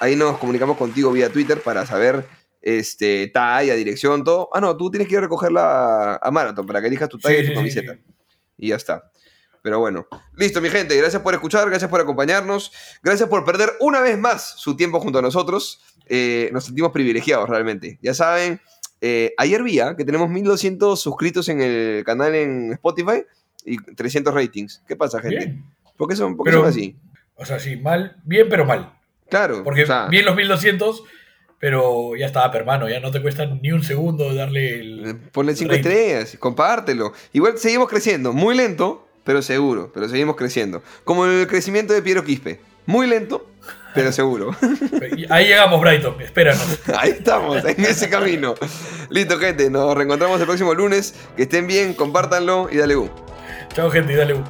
Ahí nos comunicamos contigo vía Twitter para saber este, talla, dirección, todo. Ah, no, tú tienes que ir a recogerla a, Marathon para que elijas tu talla Sí, y tu sí, camiseta. sí. Y ya está. Pero bueno, listo mi gente, gracias por escuchar, gracias por acompañarnos, gracias por perder una vez más su tiempo junto a nosotros. Eh, nos sentimos privilegiados realmente. Ya saben, eh, ayer vi ah, que tenemos 1200 suscritos en el canal en Spotify y 300 ratings. ¿Qué pasa, gente? bien. ¿Por qué son, por qué Pero- son así? O sea, sí, mal, bien, pero mal. Claro, Porque o sea, bien los 1200, pero ya estaba, hermano, ya no te cuesta ni un segundo darle el. eh, ponle 5 rating. estrellas, compártelo. Igual seguimos creciendo, muy lento, pero seguro, pero seguimos creciendo. Como el crecimiento de Piero Quispe, muy lento, pero seguro. Ahí llegamos, Brighton, espéranos. Ahí estamos, en ese camino. Listo, gente. Nos reencontramos el próximo lunes. Que estén bien, compártanlo y dale U. Chao, gente, y dale un.